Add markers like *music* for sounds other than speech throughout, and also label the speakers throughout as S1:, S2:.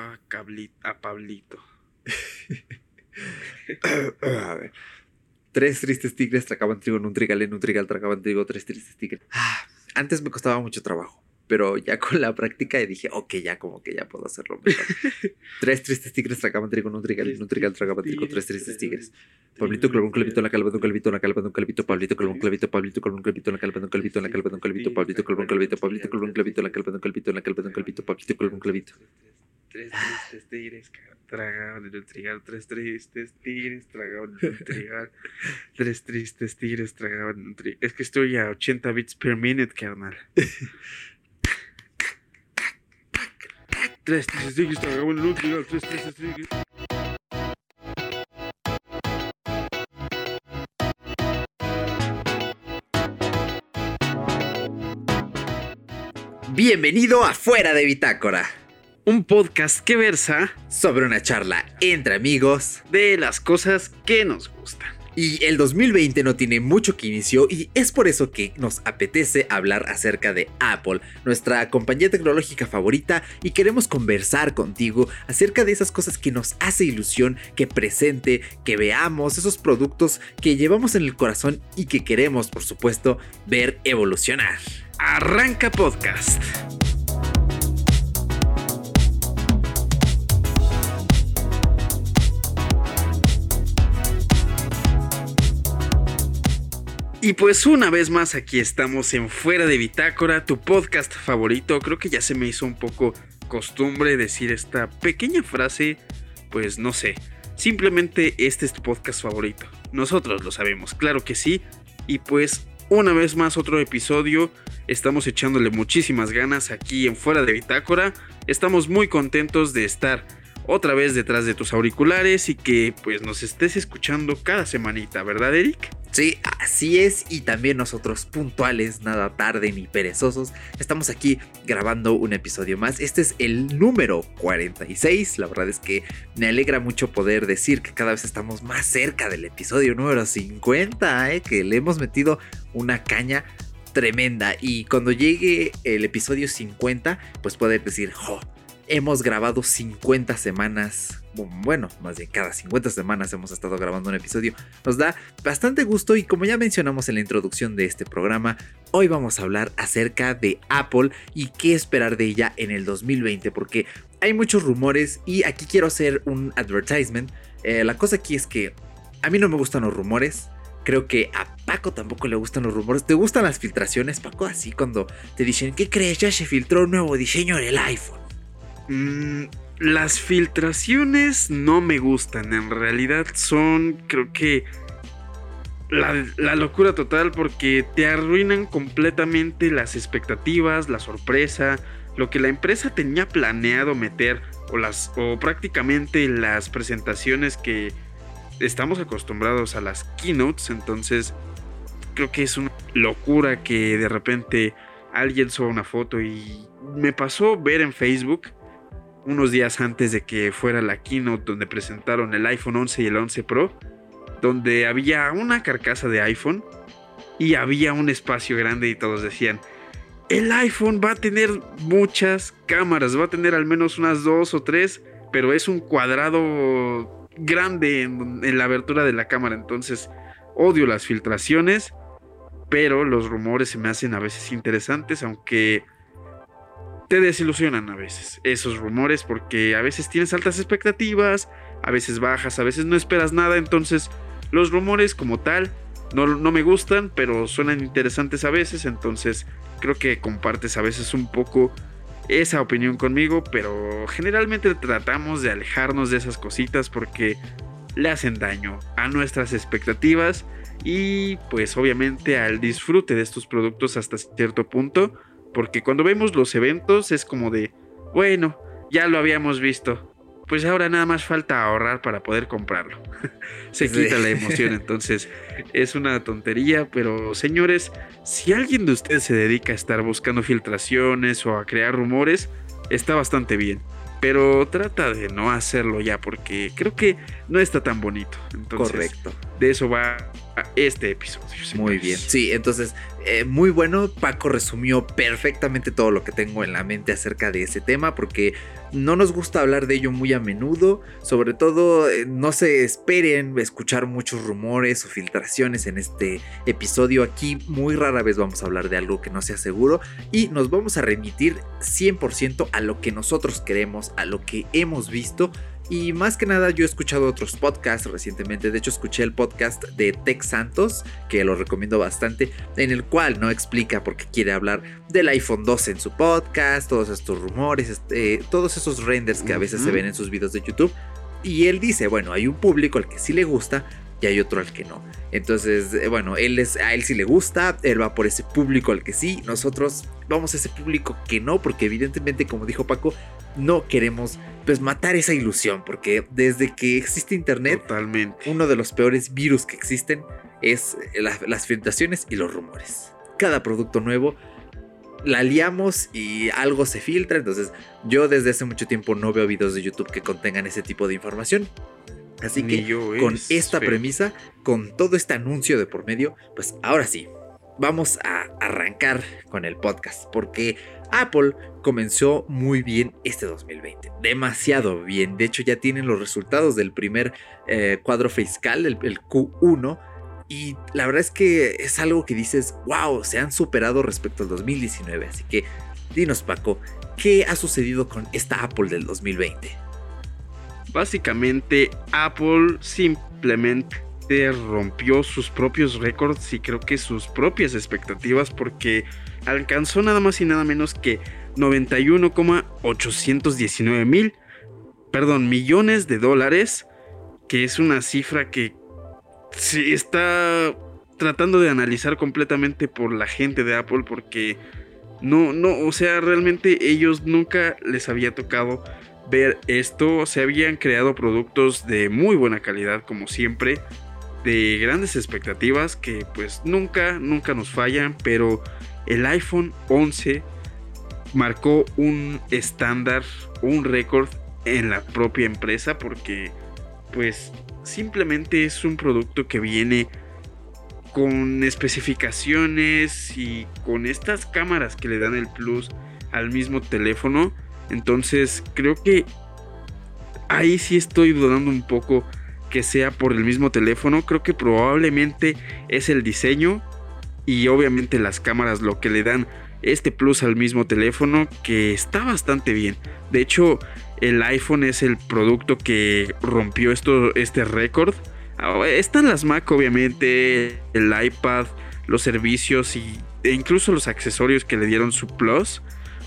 S1: a, a Pablito. *laughs*
S2: a ver. Tres tristes tigres tracaban trigo en un trigal, en un trigal tracaban trigo, tres tristes tigres. Ah, antes me costaba mucho trabajo, pero ya con la práctica dije, ok, ya como que ya puedo hacerlo mejor. *laughs* tres tristes tigres tracaban trigo en un trigal, en un trigal tracaban trigo, tres tristes tigres. Pablito clavó un clavito en la calva de un clavito en la calva de un clavito, Pablito clavó un clavito, Pablito clavó un clavito en la calva de un clavito en la calva de un clavito, Pablito clavó un clavito, Pablito clavó un clavito en la calva de un clavito en la calva de un clavito, Pablito clavó un clavito.
S1: Tres tristes tigres tragaban en un trigal. Tres tristes tigres tragaban en un *laughs* trigal. Tres tristes tigres tragaban en un trigal. Es que estoy a 80 bits per minute, carnal. Tres tristes tigres tragaban en un trigal. Tres tristes tigres.
S2: Bienvenido a Fuera de Bitácora
S1: un podcast que versa
S2: sobre una charla entre amigos
S1: de las cosas que nos gustan.
S2: Y el 2020 no tiene mucho que inició y es por eso que nos apetece hablar acerca de Apple, nuestra compañía tecnológica favorita y queremos conversar contigo acerca de esas cosas que nos hace ilusión que presente, que veamos, esos productos que llevamos en el corazón y que queremos, por supuesto, ver evolucionar.
S1: Arranca podcast. Y pues una vez más aquí estamos en Fuera de Bitácora, tu podcast favorito. Creo que ya se me hizo un poco costumbre decir esta pequeña frase, pues no sé. Simplemente este es tu podcast favorito. Nosotros lo sabemos, claro que sí. Y pues una vez más otro episodio. Estamos echándole muchísimas ganas aquí en Fuera de Bitácora. Estamos muy contentos de estar otra vez detrás de tus auriculares y que pues nos estés escuchando cada semanita, ¿verdad Eric?
S2: Sí, así es, y también nosotros puntuales, nada tarde ni perezosos, estamos aquí grabando un episodio más. Este es el número 46, la verdad es que me alegra mucho poder decir que cada vez estamos más cerca del episodio número 50, ¿eh? que le hemos metido una caña tremenda y cuando llegue el episodio 50, pues poder decir, jo, hemos grabado 50 semanas, bueno, más bien cada 50 semanas hemos estado grabando un episodio. Nos da bastante gusto y como ya mencionamos en la introducción de este programa, hoy vamos a hablar acerca de Apple y qué esperar de ella en el 2020, porque hay muchos rumores y aquí quiero hacer un advertisement. Eh, la cosa aquí es que a mí no me gustan los rumores. Creo que a Paco tampoco le gustan los rumores. ¿Te gustan las filtraciones, Paco? Así cuando te dicen, ¿qué crees? Ya se filtró un nuevo diseño del iPhone.
S1: Mm, las filtraciones no me gustan. En realidad son, creo que, la, locura total porque te arruinan completamente las expectativas, la sorpresa, lo que la empresa tenía planeado meter o, las, o prácticamente las presentaciones que estamos acostumbrados a las keynotes. Entonces, creo que es una locura que de repente alguien suba una foto y me pasó ver en Facebook unos días antes de que fuera la keynote donde presentaron el iPhone 11 y el 11 Pro, donde había una carcasa de iPhone y había un espacio grande y todos decían, el iPhone va a tener muchas cámaras, va a tener al menos unas dos o tres, pero es un cuadrado grande en, en la abertura de la cámara, entonces odio las filtraciones, pero los rumores se me hacen a veces interesantes, aunque te desilusionan a veces esos rumores porque a veces tienes altas expectativas, a veces bajas, a veces no esperas nada, entonces los rumores como tal no, no, me gustan, pero suenan interesantes a veces, entonces creo que compartes a veces un poco esa opinión conmigo, pero generalmente tratamos de alejarnos de esas cositas porque le hacen daño a nuestras expectativas y pues obviamente al disfrute de estos productos hasta cierto punto porque cuando vemos los eventos es como de, bueno, ya lo habíamos visto. Pues ahora nada más falta ahorrar para poder comprarlo. *laughs* Se quita la emoción, entonces es una tontería, pero señores, si alguien de ustedes se dedica a estar buscando filtraciones o a crear rumores, está bastante bien. Pero trata de no hacerlo ya porque creo que no está tan bonito. Entonces,
S2: Correcto.
S1: De eso va este episodio.
S2: Muy bien, sí, entonces eh, muy bueno. Paco resumió perfectamente todo lo que tengo en la mente acerca de ese tema porque no nos gusta hablar de ello muy a menudo. Sobre todo, eh, no se esperen escuchar muchos rumores o filtraciones en este episodio. Aquí muy rara vez vamos a hablar de algo que no sea seguro y nos vamos a remitir 100% a lo que nosotros queremos, a lo que hemos visto y más que nada yo he escuchado otros podcasts recientemente, de hecho escuché el podcast de Tech Santos, que lo recomiendo bastante, en el cual no explica por qué quiere hablar del iPhone 12 en su podcast, todos estos rumores, este, todos esos renders que a veces se ven en sus videos de YouTube. Y él dice, bueno, hay un público al que sí le gusta y hay otro al que no. Entonces, eh, bueno, él es, a él sí le gusta, él va por ese público al que sí, nosotros vamos a ese público que no, porque evidentemente, como dijo Paco, no queremos pues matar esa ilusión, porque desde que existe internet,
S1: Totalmente.
S2: uno de los peores virus que existen es las filtraciones y los rumores. Cada producto nuevo la liamos y algo se filtra, entonces yo desde hace mucho tiempo no veo videos de YouTube que contengan ese tipo de información. Así que con esta premisa, con todo este anuncio de por medio, pues ahora sí, vamos a arrancar con el podcast, porque Apple comenzó muy bien este 2020, demasiado bien. De hecho, ya tienen los resultados del primer eh, cuadro fiscal, el, el Q1. Y la verdad es que es algo que dices, wow, se han superado respecto al 2019. Así que dinos Paco, ¿qué ha sucedido con esta Apple del 2020?
S1: Básicamente Apple simplemente rompió sus propios récords y creo que sus propias expectativas porque alcanzó nada más y nada menos que 91,819 mil, perdón, millones de dólares, que es una cifra que se está tratando de analizar completamente por la gente de Apple porque no, no, o sea, realmente ellos nunca les había tocado ver esto, se habían creado productos de muy buena calidad como siempre, de grandes expectativas que pues nunca, nunca nos fallan, pero el iPhone 11 marcó un estándar, un récord en la propia empresa porque pues simplemente es un producto que viene con especificaciones y con estas cámaras que le dan el plus al mismo teléfono. Entonces creo que ahí sí estoy dudando un poco que sea por el mismo teléfono. Creo que probablemente es el diseño y obviamente las cámaras lo que le dan este plus al mismo teléfono que está bastante bien. De hecho, el iPhone es el producto que rompió esto, este récord. Ah, están las Mac obviamente, el iPad, los servicios y, e incluso los accesorios que le dieron su plus.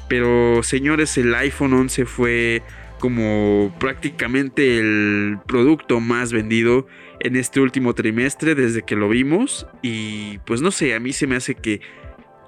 S1: Pero señores, el iPhone 11 fue como prácticamente el producto más vendido en este último trimestre desde que lo vimos. Y pues no sé, a mí se me hace que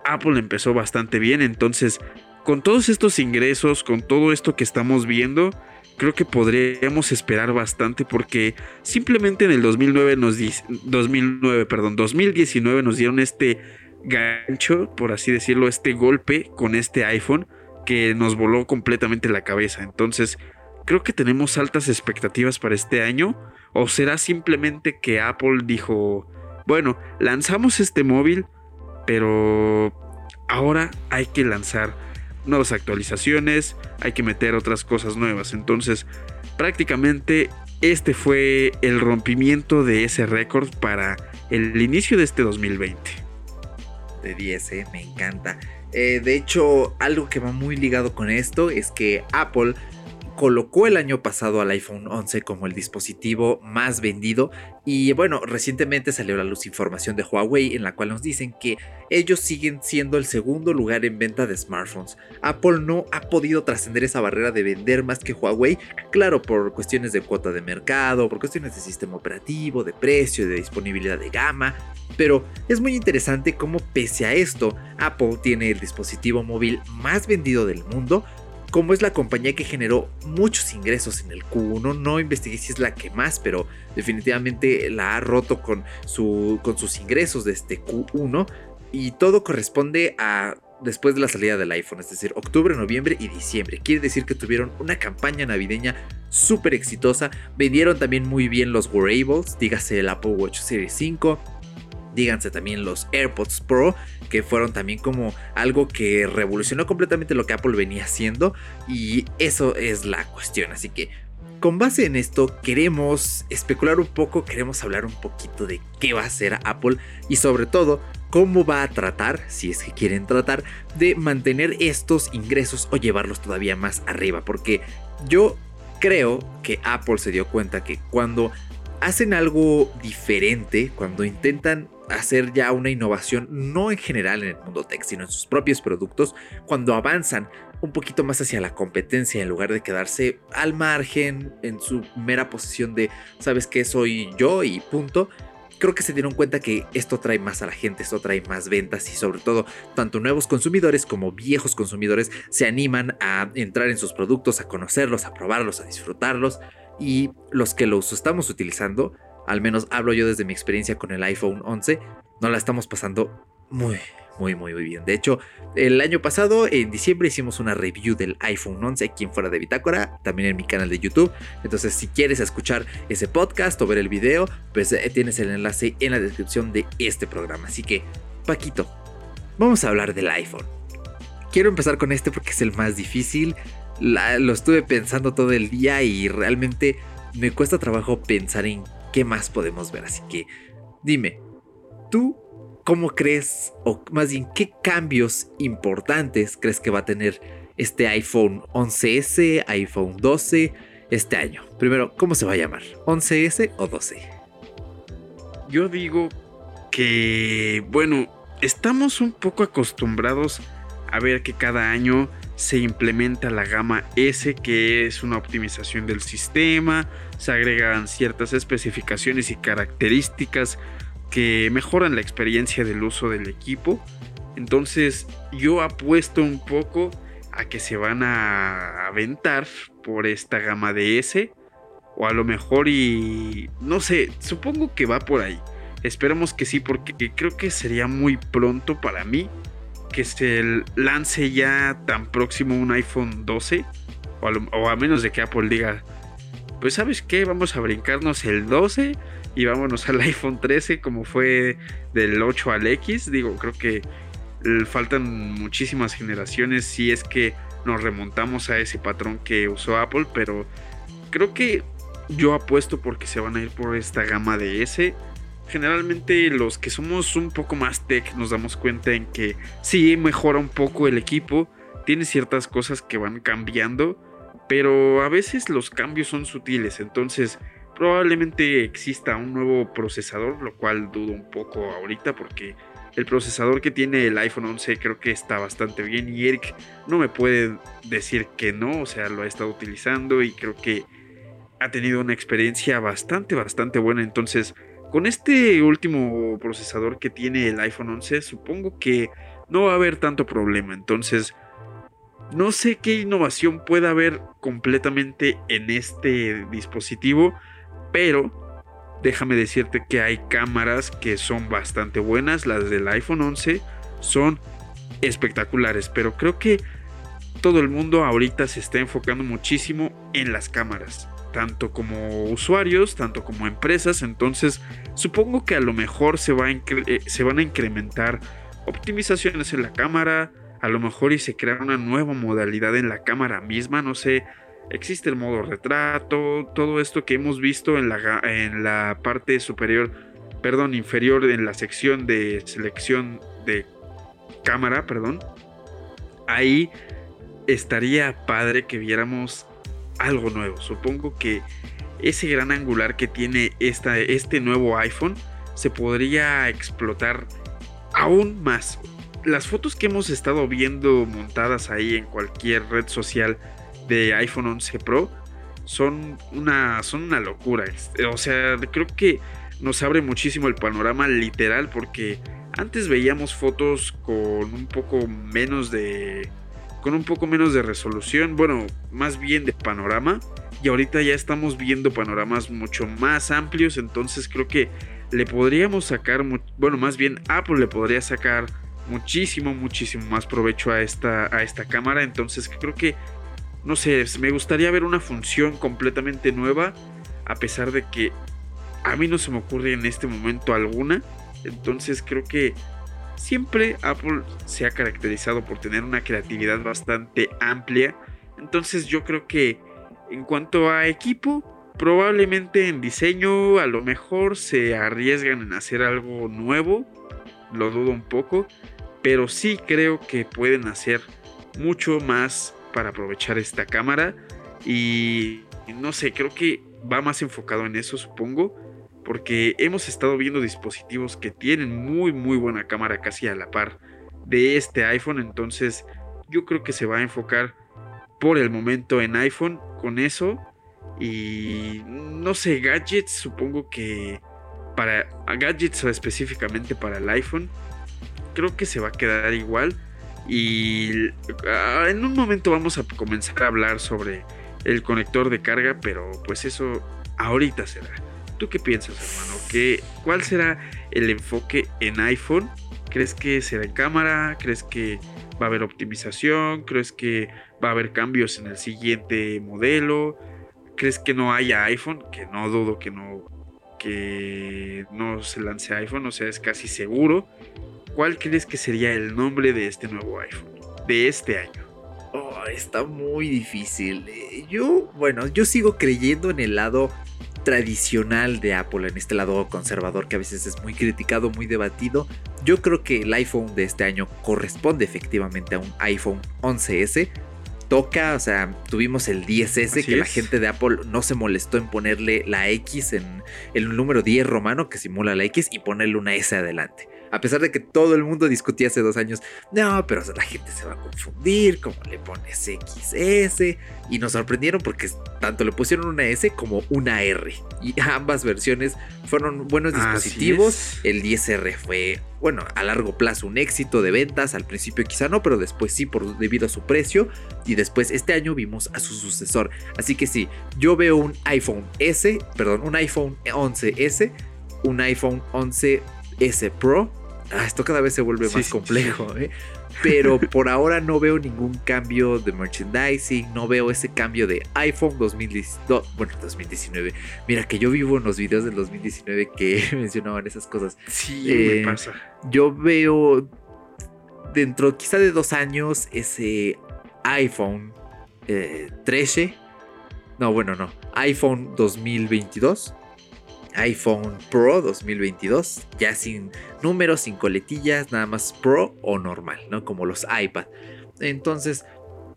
S1: Apple empezó bastante bien, entonces con todos estos ingresos, con todo esto que estamos viendo, creo que podríamos esperar bastante porque simplemente en el 2009 nos 2009, perdón, 2019 nos dieron este gancho, por así decirlo, este golpe con este iPhone que nos voló completamente la cabeza. Entonces, creo que tenemos altas expectativas para este año. ¿O será simplemente que Apple dijo, bueno, lanzamos este móvil, pero ahora hay que lanzar nuevas actualizaciones, hay que meter otras cosas nuevas. Entonces, prácticamente este fue el rompimiento de ese récord para el inicio de este 2020.
S2: De 10, ¿eh? me encanta. Eh, de hecho, algo que va muy ligado con esto es que Apple colocó el año pasado al iPhone 11 como el dispositivo más vendido y bueno, recientemente salió a la luz información de Huawei en la cual nos dicen que ellos siguen siendo el segundo lugar en venta de smartphones. Apple no ha podido trascender esa barrera de vender más que Huawei, claro, por cuestiones de cuota de mercado, por cuestiones de sistema operativo, de precio, de disponibilidad de gama, pero es muy interesante cómo pese a esto, Apple tiene el dispositivo móvil más vendido del mundo, como es la compañía que generó muchos ingresos en el Q1, no investigué si es la que más, pero definitivamente la ha roto con, su, con sus ingresos de este Q1 y todo corresponde a después de la salida del iPhone, es decir, octubre, noviembre y diciembre. Quiere decir que tuvieron una campaña navideña súper exitosa, vendieron también muy bien los wearables, dígase el Apple Watch Series 5, díganse también los AirPods Pro, que fueron también como algo que revolucionó completamente lo que Apple venía haciendo y eso es la cuestión, así que con base en esto queremos especular un poco, queremos hablar un poquito de qué va a hacer Apple y sobre todo cómo va a tratar, si es que quieren tratar, de mantener estos ingresos o llevarlos todavía más arriba, porque yo creo que Apple se dio cuenta que cuando hacen algo diferente, cuando intentan hacer ya una innovación, no en general en el mundo tech, sino en sus propios productos, cuando avanzan un poquito más hacia la competencia en lugar de quedarse al margen en su mera posición de, sabes que soy yo y punto. Creo que se dieron cuenta que esto trae más a la gente, esto trae más ventas y sobre todo tanto nuevos consumidores como viejos consumidores se animan a entrar en sus productos, a conocerlos, a probarlos, a disfrutarlos y los que los estamos utilizando, al menos hablo yo desde mi experiencia con el iPhone 11, no la estamos pasando muy, muy, muy, muy bien. De hecho, el año pasado, en diciembre, hicimos una review del iPhone 11 aquí en Fuera de Bitácora, también en mi canal de YouTube. Entonces, si quieres escuchar ese podcast o ver el video, pues eh, tienes el enlace en la descripción de este programa. Así que, Paquito, vamos a hablar del iPhone. Quiero empezar con este porque es el más difícil. lo estuve pensando todo el día y realmente me cuesta trabajo pensar en qué más podemos ver. Así que, dime, ¿tú ¿cómo crees, o más bien, qué cambios importantes crees que va a tener este iPhone 11S, iPhone 12 este año? Primero, ¿cómo se va a llamar? ¿11S o 12?
S1: Yo digo que, bueno, estamos un poco acostumbrados a ver que cada año se implementa la gama S, que es una optimización del sistema, se agregan ciertas especificaciones y características que mejoran la experiencia del uso del equipo. Entonces yo apuesto un poco a que se van a aventar por esta gama de S. O a lo mejor y... No sé, supongo que va por ahí. Esperemos que sí, porque creo que sería muy pronto para mí que se lance ya tan próximo un iPhone 12. O a, o a menos de que Apple diga, pues sabes qué, vamos a brincarnos el 12 y vámonos al iPhone 13 como fue del 8 al X. Digo, creo que faltan muchísimas generaciones si es que nos remontamos a ese patrón que usó Apple, pero creo que yo apuesto porque se van a ir por esta gama de S. Generalmente los que somos un poco más tech nos damos cuenta en que sí mejora un poco el equipo, tiene ciertas cosas que van cambiando, pero a veces los cambios son sutiles, entonces Probablemente exista un nuevo procesador, lo cual dudo un poco ahorita porque el procesador que tiene el iPhone 11 creo que está bastante bien y Eric no me puede decir que no, o sea, lo ha estado utilizando y creo que ha tenido una experiencia bastante, bastante buena. Entonces, con este último procesador que tiene el iPhone 11, supongo que no va a haber tanto problema. Entonces, no sé qué innovación pueda haber completamente en este dispositivo pero déjame decirte que hay cámaras que son bastante buenas. Las del iPhone 11 son espectaculares, pero creo que todo el mundo ahorita se está enfocando muchísimo en las cámaras, tanto como usuarios, tanto como empresas. Entonces, supongo que a lo mejor se, eh, se van a incrementar optimizaciones en la cámara, a lo mejor y se crea una nueva modalidad en la cámara misma, no sé Existe el modo retrato, todo esto que hemos visto en la, en la parte superior, perdón, inferior en la sección de selección de cámara, perdón. Ahí estaría padre que viéramos algo nuevo. Supongo que ese gran angular que tiene esta, este nuevo iPhone se podría explotar aún más. Las fotos que hemos estado viendo montadas ahí en cualquier red social de iPhone 11 Pro son una, son una locura. O sea, creo que nos abre muchísimo el panorama literal porque antes veíamos fotos con un poco menos de con un poco menos de resolución, bueno, más bien de panorama y ahorita ya estamos viendo panoramas mucho más amplios, entonces creo que le podríamos sacar, bueno, más bien Apple le podría sacar muchísimo, muchísimo más provecho a esta, a esta cámara, entonces creo que no sé, me gustaría ver una función completamente nueva, a pesar de que a mí no se me ocurre en este momento alguna. Entonces creo que siempre Apple se ha caracterizado por tener una creatividad bastante amplia. Entonces yo creo que en cuanto a equipo, probablemente en diseño a lo mejor se arriesgan en hacer algo nuevo. Lo dudo un poco. Pero sí creo que pueden hacer mucho más para aprovechar esta cámara. Y no sé, creo que va más enfocado en eso, supongo porque hemos estado viendo dispositivos que tienen muy muy buena cámara casi a la par de este iPhone, entonces yo creo que se va a enfocar por el momento en iPhone con eso y no sé, gadgets, supongo que para gadgets específicamente para el iPhone, creo que se va a quedar igual y ah, en un momento vamos a comenzar a hablar sobre el conector de carga, pero pues eso ahorita será. ¿Tú qué piensas, hermano? ¿Qué, ¿Cuál será el enfoque en iPhone? ¿Crees que será en cámara? ¿Crees que va a haber optimización? ¿Crees que va a haber cambios en el siguiente modelo? ¿Crees que no haya iPhone? Que no dudo que no, que no se lance iPhone, o sea, es casi seguro. ¿Cuál crees que sería el nombre de este nuevo iPhone? De este año.
S2: Oh, está muy difícil. Eh, yo, bueno, yo sigo creyendo en el lado tradicional de Apple, en este lado conservador que a veces es muy criticado, muy debatido. Yo creo que el iPhone de este año corresponde efectivamente a un iPhone 11S. Toca, o sea, tuvimos el 10S que la gente de Apple no se molestó en ponerle la X en el número 10 romano que simula la X y ponerle una S adelante. A pesar de que todo el mundo discutía hace dos años, no, pero la gente se va a confundir, como le pones XS. Y nos sorprendieron porque tanto le pusieron una S como una R. Y ambas versiones fueron buenos dispositivos. El 10R fue, bueno, a largo plazo un éxito de ventas. Al principio quizá no, pero después sí, por, debido a su precio. Y después este año vimos a su sucesor. Así que sí, yo veo un iPhone S, perdón, un iPhone 11S, un iPhone 11S Pro Ah, esto cada vez se vuelve más complejo, ¿eh? *laughs* Pero por ahora no veo ningún cambio de merchandising, no veo ese cambio de iPhone 2019, bueno, 2019. Mira que yo vivo en los videos del 2019 que *laughs* mencionaban esas cosas.
S1: Sí, me eh, pasa.
S2: Yo veo dentro quizá de dos años ese iPhone 13. Eh, no, bueno, no. iPhone 2022 iPhone Pro 2022, ya sin números, sin coletillas, nada más Pro o normal, ¿no? Como los iPad. Entonces,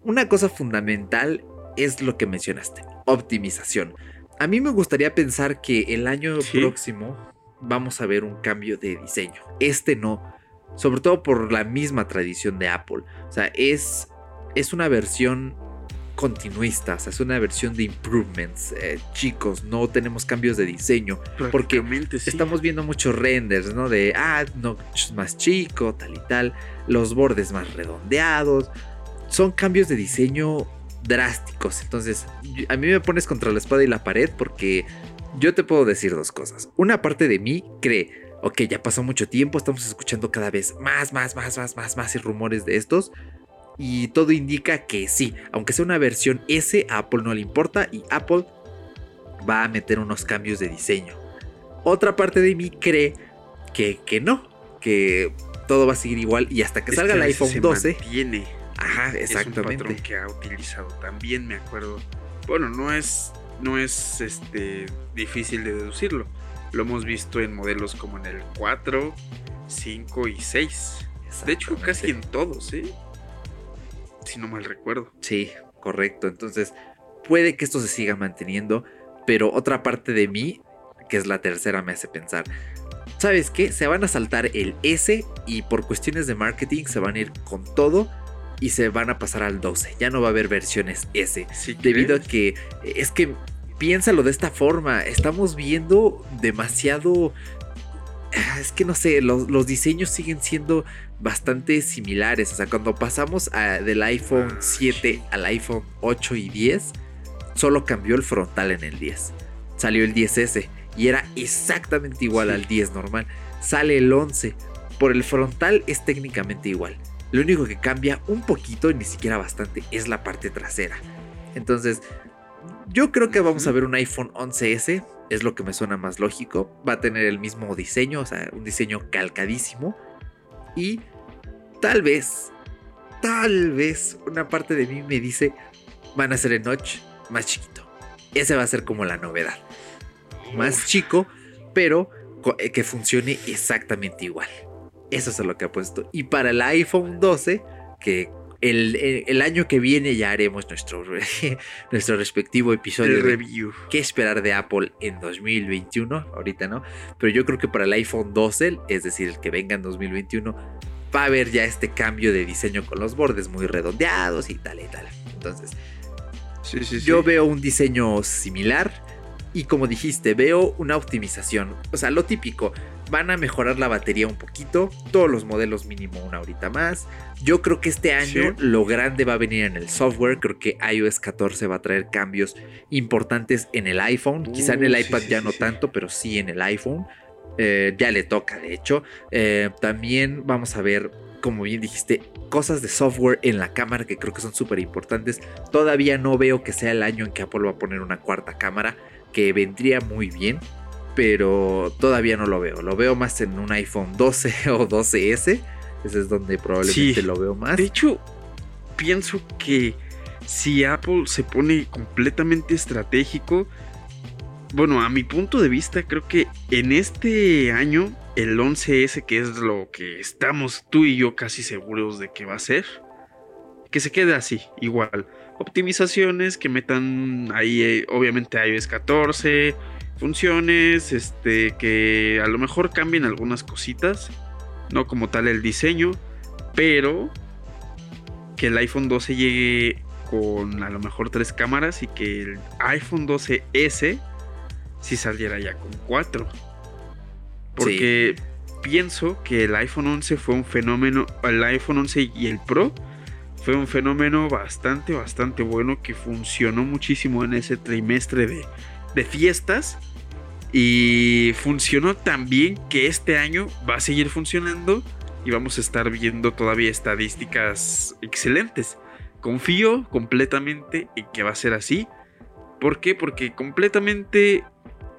S2: una cosa fundamental es lo que mencionaste, optimización. A mí me gustaría pensar que el año próximo vamos a ver un cambio de diseño. Este no, sobre todo por la misma tradición de Apple. O sea, es, es una versión continuistas, es una versión de improvements. Eh, chicos, no tenemos cambios de diseño. Porque estamos viendo muchos renders, ¿no? De, ah, no, más chico, tal y tal. Los bordes más redondeados. Son cambios de diseño drásticos. Entonces, a mí me pones contra la espada y la pared porque yo te puedo decir dos cosas. Una parte de mí cree, ok, ya pasó mucho tiempo, estamos escuchando cada vez más, más, más, más, más, más y rumores de estos y todo indica que sí, aunque sea una versión S, a Apple no le importa y Apple va a meter unos cambios de diseño. Otra parte de mí cree que, que no, que todo va a seguir igual y hasta que salga el iPhone 12.
S1: Tiene.
S2: Ajá, exactamente.
S1: Es un patrón que ha utilizado. También me acuerdo. Bueno, no es, no es este, difícil de deducirlo. Lo hemos visto en modelos como en el 4, 5 y 6. De hecho, casi en todos, ¿eh? Si no mal recuerdo.
S2: Sí, correcto. Entonces, puede que esto se siga manteniendo, pero otra parte de mí, que es la tercera, me hace pensar. ¿Sabes qué? Se van a saltar el S y por cuestiones de marketing se van a ir con todo y se van a pasar al 12. Ya no va a haber versiones S. debido a que es que piénsalo de esta forma. Estamos viendo demasiado es que no sé, los, diseños siguen siendo bastante similares. O sea, cuando pasamos del iPhone 7 al iPhone 8 y 10, solo cambió el frontal en el 10. Salió el 10S y era exactamente igual al 10 normal. Sale el 11. Por el frontal es técnicamente igual. Lo único que cambia un poquito, ni siquiera bastante, es la parte trasera. Entonces, Yo creo que vamos a ver un iPhone 11S, es lo que me suena más lógico. Va a tener el mismo diseño, o sea, un diseño calcadísimo. Y tal vez, tal vez una parte de mí me dice, van a ser el notch más chiquito. Ese va a ser como la novedad. Más chico, pero eh, que funcione exactamente igual. Eso es lo que ha puesto. Y para el iPhone 12, que el, año que viene ya haremos nuestro, *laughs* nuestro respectivo episodio
S1: de review.
S2: ¿Qué esperar de Apple en 2021? Ahorita no. Pero yo creo que para el iPhone 12, es decir, el que venga en 2021, va a haber ya este cambio de diseño con los bordes muy redondeados y tal y tal. Entonces, yo veo un diseño similar. Y como dijiste, veo una optimización. O sea, lo típico. Van a mejorar la batería un poquito. Todos los modelos mínimo una horita más. Yo creo que este año lo grande va a venir en el software. Creo que iOS 14 va a traer cambios importantes en el iPhone. Quizá en el uh, iPad ya no tanto, pero sí en el iPhone. Eh, ya le toca, de hecho. Eh, también vamos a ver como bien dijiste, cosas de software en la cámara que creo que son súper importantes. Todavía no veo que sea el año en que Apple va a poner una cuarta cámara, que vendría muy bien, pero todavía no lo veo. Lo veo más en un iPhone 12 *laughs* o 12S. Ese es donde probablemente lo veo más.
S1: De hecho, pienso que si Apple se pone completamente estratégico, bueno, a mi punto de vista, creo que en este año, el 11S, que es lo que estamos tú y yo casi seguros de que va a ser, que se quede así, igual. Optimizaciones que metan ahí, eh, obviamente, iOS 14, funciones, este, que a lo mejor cambien algunas cositas, no como tal el diseño, pero que el iPhone 12 llegue con a lo mejor tres cámaras y que el iPhone 12S si saliera ya con 4. Porque pienso que el iPhone 11 fue un fenómeno, el iPhone 11 y el Pro fue un fenómeno bastante, bastante bueno que funcionó muchísimo en ese trimestre de, de fiestas. Y funcionó tan bien que este año va a seguir funcionando y vamos a estar viendo todavía estadísticas excelentes. Confío completamente en que va a ser así. ¿Por qué? Porque completamente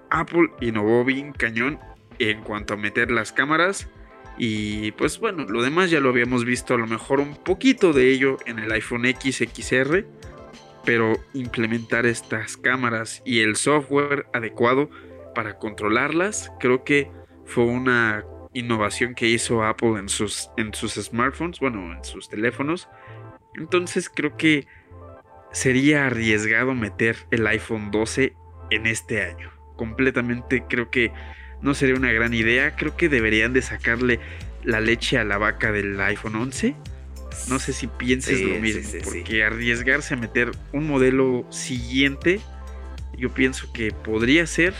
S1: Apple innovó bien cañón en cuanto a meter las cámaras. Y pues bueno, lo demás ya lo habíamos visto a lo mejor un poquito de ello en el iPhone X, XR. Pero implementar estas cámaras y el software adecuado para controlarlas, creo que fue una innovación que hizo Apple en sus, en sus smartphones, bueno, en sus teléfonos. Entonces creo que sería arriesgado meter el iPhone 12 en este año completamente creo que no sería una gran idea. Creo que deberían de sacarle la leche a la vaca del iPhone 11. No sé si pienses lo mismo, porque arriesgarse a meter un modelo siguiente, yo pienso que podría ser,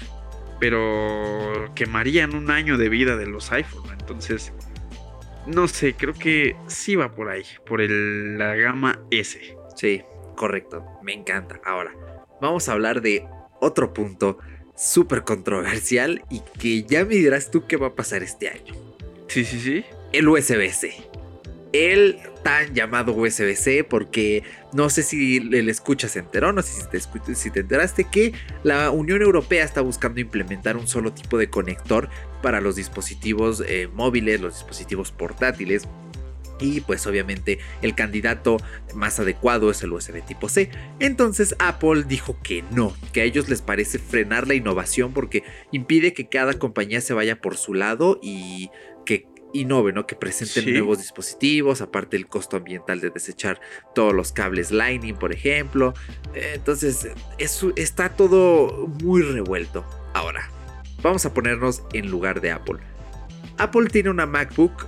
S1: pero quemarían un año de vida de los iPhone. Entonces, no sé, creo que sí va por ahí, por la gama S.
S2: Sí, correcto, me encanta. Ahora, vamos a hablar de otro punto súper controversial y que ya me dirás tú qué va a pasar este año.
S1: Sí, sí, sí.
S2: El USB-C. El tan llamado USB-C porque no sé si el escucha se enteró, no sé si te, enteraste que la Unión Europea está buscando implementar un solo tipo de conector para los dispositivos eh, móviles, los dispositivos portátiles y pues obviamente el candidato más adecuado es el USB tipo C. Entonces Apple dijo que no, que a ellos les parece frenar la innovación porque impide que cada compañía se vaya por su lado y innove, ¿no? Que presenten nuevos dispositivos, aparte el costo ambiental de desechar todos los cables Lightning, por ejemplo. Entonces, eso está todo muy revuelto. Ahora, vamos a ponernos en lugar de Apple. Apple tiene una MacBook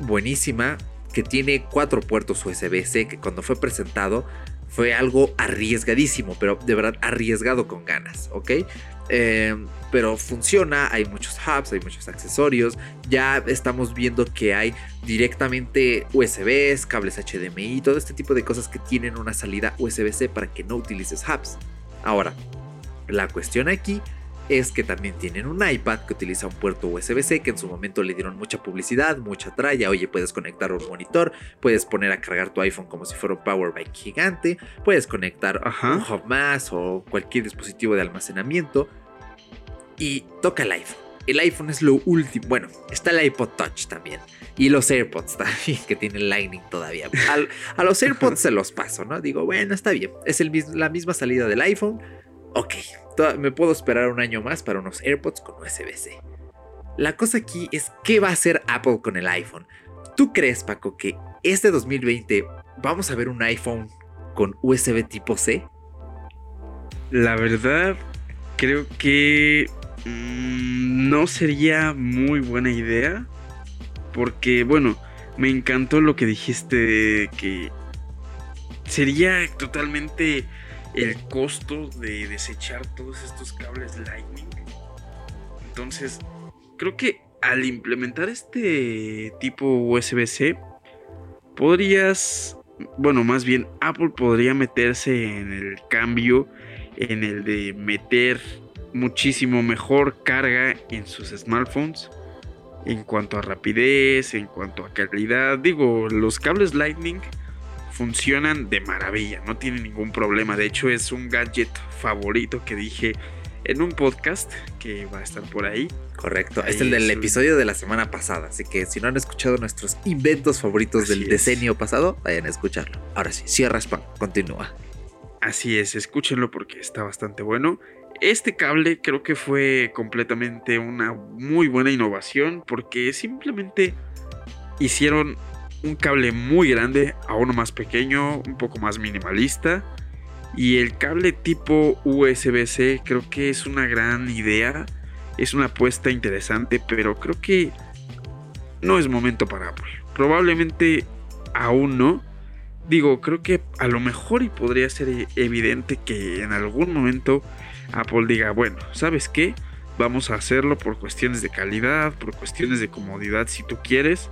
S2: buenísima, que tiene cuatro puertos USB-C, que cuando fue presentado fue algo arriesgadísimo, pero de verdad arriesgado con ganas, ¿ok? Em, pero funciona, hay muchos hubs, hay muchos accesorios, ya estamos viendo que hay directamente USBs, cables HDMI, todo este tipo de cosas que tienen una salida USB-C para que no utilices hubs. Ahora, la cuestión aquí es que también tienen un iPad que utiliza un puerto USB-C que en su momento le dieron mucha publicidad, mucha tralla. Oye, puedes conectar un monitor, puedes poner a cargar tu iPhone como si fuera un power bank gigante, puedes conectar un hub más o cualquier dispositivo de almacenamiento y toca el iPhone. El iPhone es lo último. Bueno, está el iPod Touch también. Y los AirPods *laughs* también, que tienen Lightning todavía. a los *laughs* AirPods se los paso, ¿no? Digo, bueno, está bien. Es el, la misma salida del iPhone. Ok, me puedo esperar un año más para unos AirPods con USB-C. La cosa aquí es qué va a hacer Apple con el iPhone. ¿Tú crees, Paco, que este 2020 vamos a ver un iPhone con USB tipo C?
S1: La verdad, creo que mm, no sería muy buena idea. Porque, bueno, me encantó lo que dijiste que sería totalmente el costo de desechar todos estos cables Lightning. Entonces, creo que al implementar este tipo USB-C, podrías, bueno, más bien Apple podría meterse en el cambio, en el de meter muchísimo mejor carga en sus smartphones. En cuanto a rapidez, en cuanto a calidad, digo, los cables Lightning funcionan de maravilla, no tiene ningún problema. De hecho, es un gadget favorito que dije en un podcast que va a estar por ahí.
S2: Correcto, es el del episodio de la semana pasada, así que si no han escuchado nuestros inventos favoritos del decenio pasado, vayan a escucharlo. Ahora sí, cierra spam, continúa.
S1: Así es, escúchenlo porque está bastante bueno. Este cable creo que fue completamente una muy buena innovación porque simplemente hicieron un cable muy grande a uno más pequeño, un poco más minimalista. Y el cable tipo USB-C creo que es una gran idea, es una apuesta interesante, pero creo que no es momento para Apple. Probablemente aún no. Digo, creo que a lo mejor y podría ser evidente que en algún momento Apple diga, bueno, ¿sabes qué? Vamos a hacerlo por cuestiones de calidad, por cuestiones de comodidad si tú quieres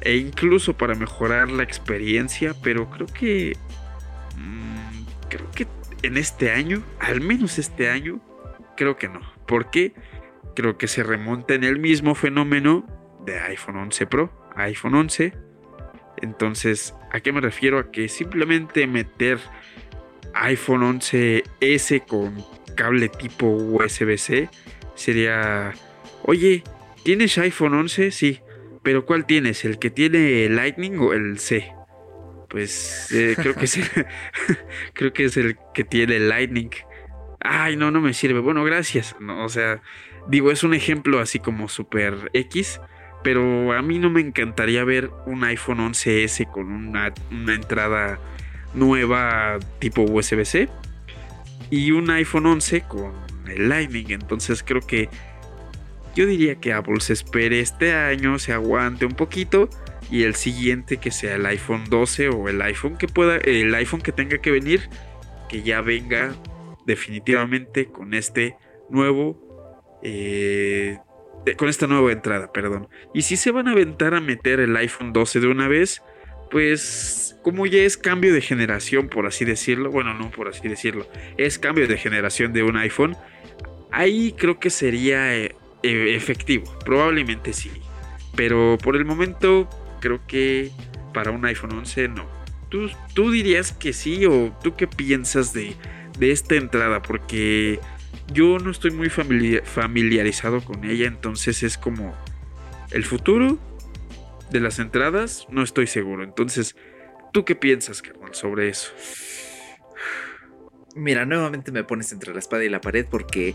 S1: e incluso para mejorar la experiencia, pero creo que mm, creo que en este año, al menos este año, creo que no. porque Creo que se remonta en el mismo fenómeno de iPhone 11 Pro, iPhone 11. Entonces, ¿a qué me refiero? A que simplemente meter iPhone 11S con cable tipo USB-C sería, oye, ¿tienes iPhone 11? Sí. Pero ¿cuál tienes? ¿El que tiene Lightning o el C? Pues eh, creo que es *laughs* *laughs* creo que es el que tiene Lightning. Ay, no, no me sirve. Bueno, gracias. No, o sea, digo, es un ejemplo así como super X. Pero a mí no me encantaría ver un iPhone 11S con una, una entrada nueva tipo USB-C y un iPhone 11 con el Lightning. Entonces creo que yo diría que Apple se espere este año, se aguante un poquito y el siguiente que sea el iPhone 12 o el iPhone que pueda, el iPhone que tenga que venir, que ya venga definitivamente con este nuevo, eh, con esta nueva entrada, perdón. Y si se van a aventar a meter el iPhone 12 de una vez, pues como ya es cambio de generación, por así decirlo, bueno, no por así decirlo, es cambio de generación de un iPhone, ahí creo que sería eh, efectivo. Probablemente sí. Pero por el momento creo que para un iPhone 11 no. ¿Tú, tú dirías que sí o tú qué piensas de, de esta entrada? Porque yo no estoy muy familiarizado con ella, entonces es como el futuro de las entradas, no estoy seguro. Entonces, ¿tú qué piensas, carnal, sobre eso?
S2: Mira, nuevamente me pones entre la espada y la pared porque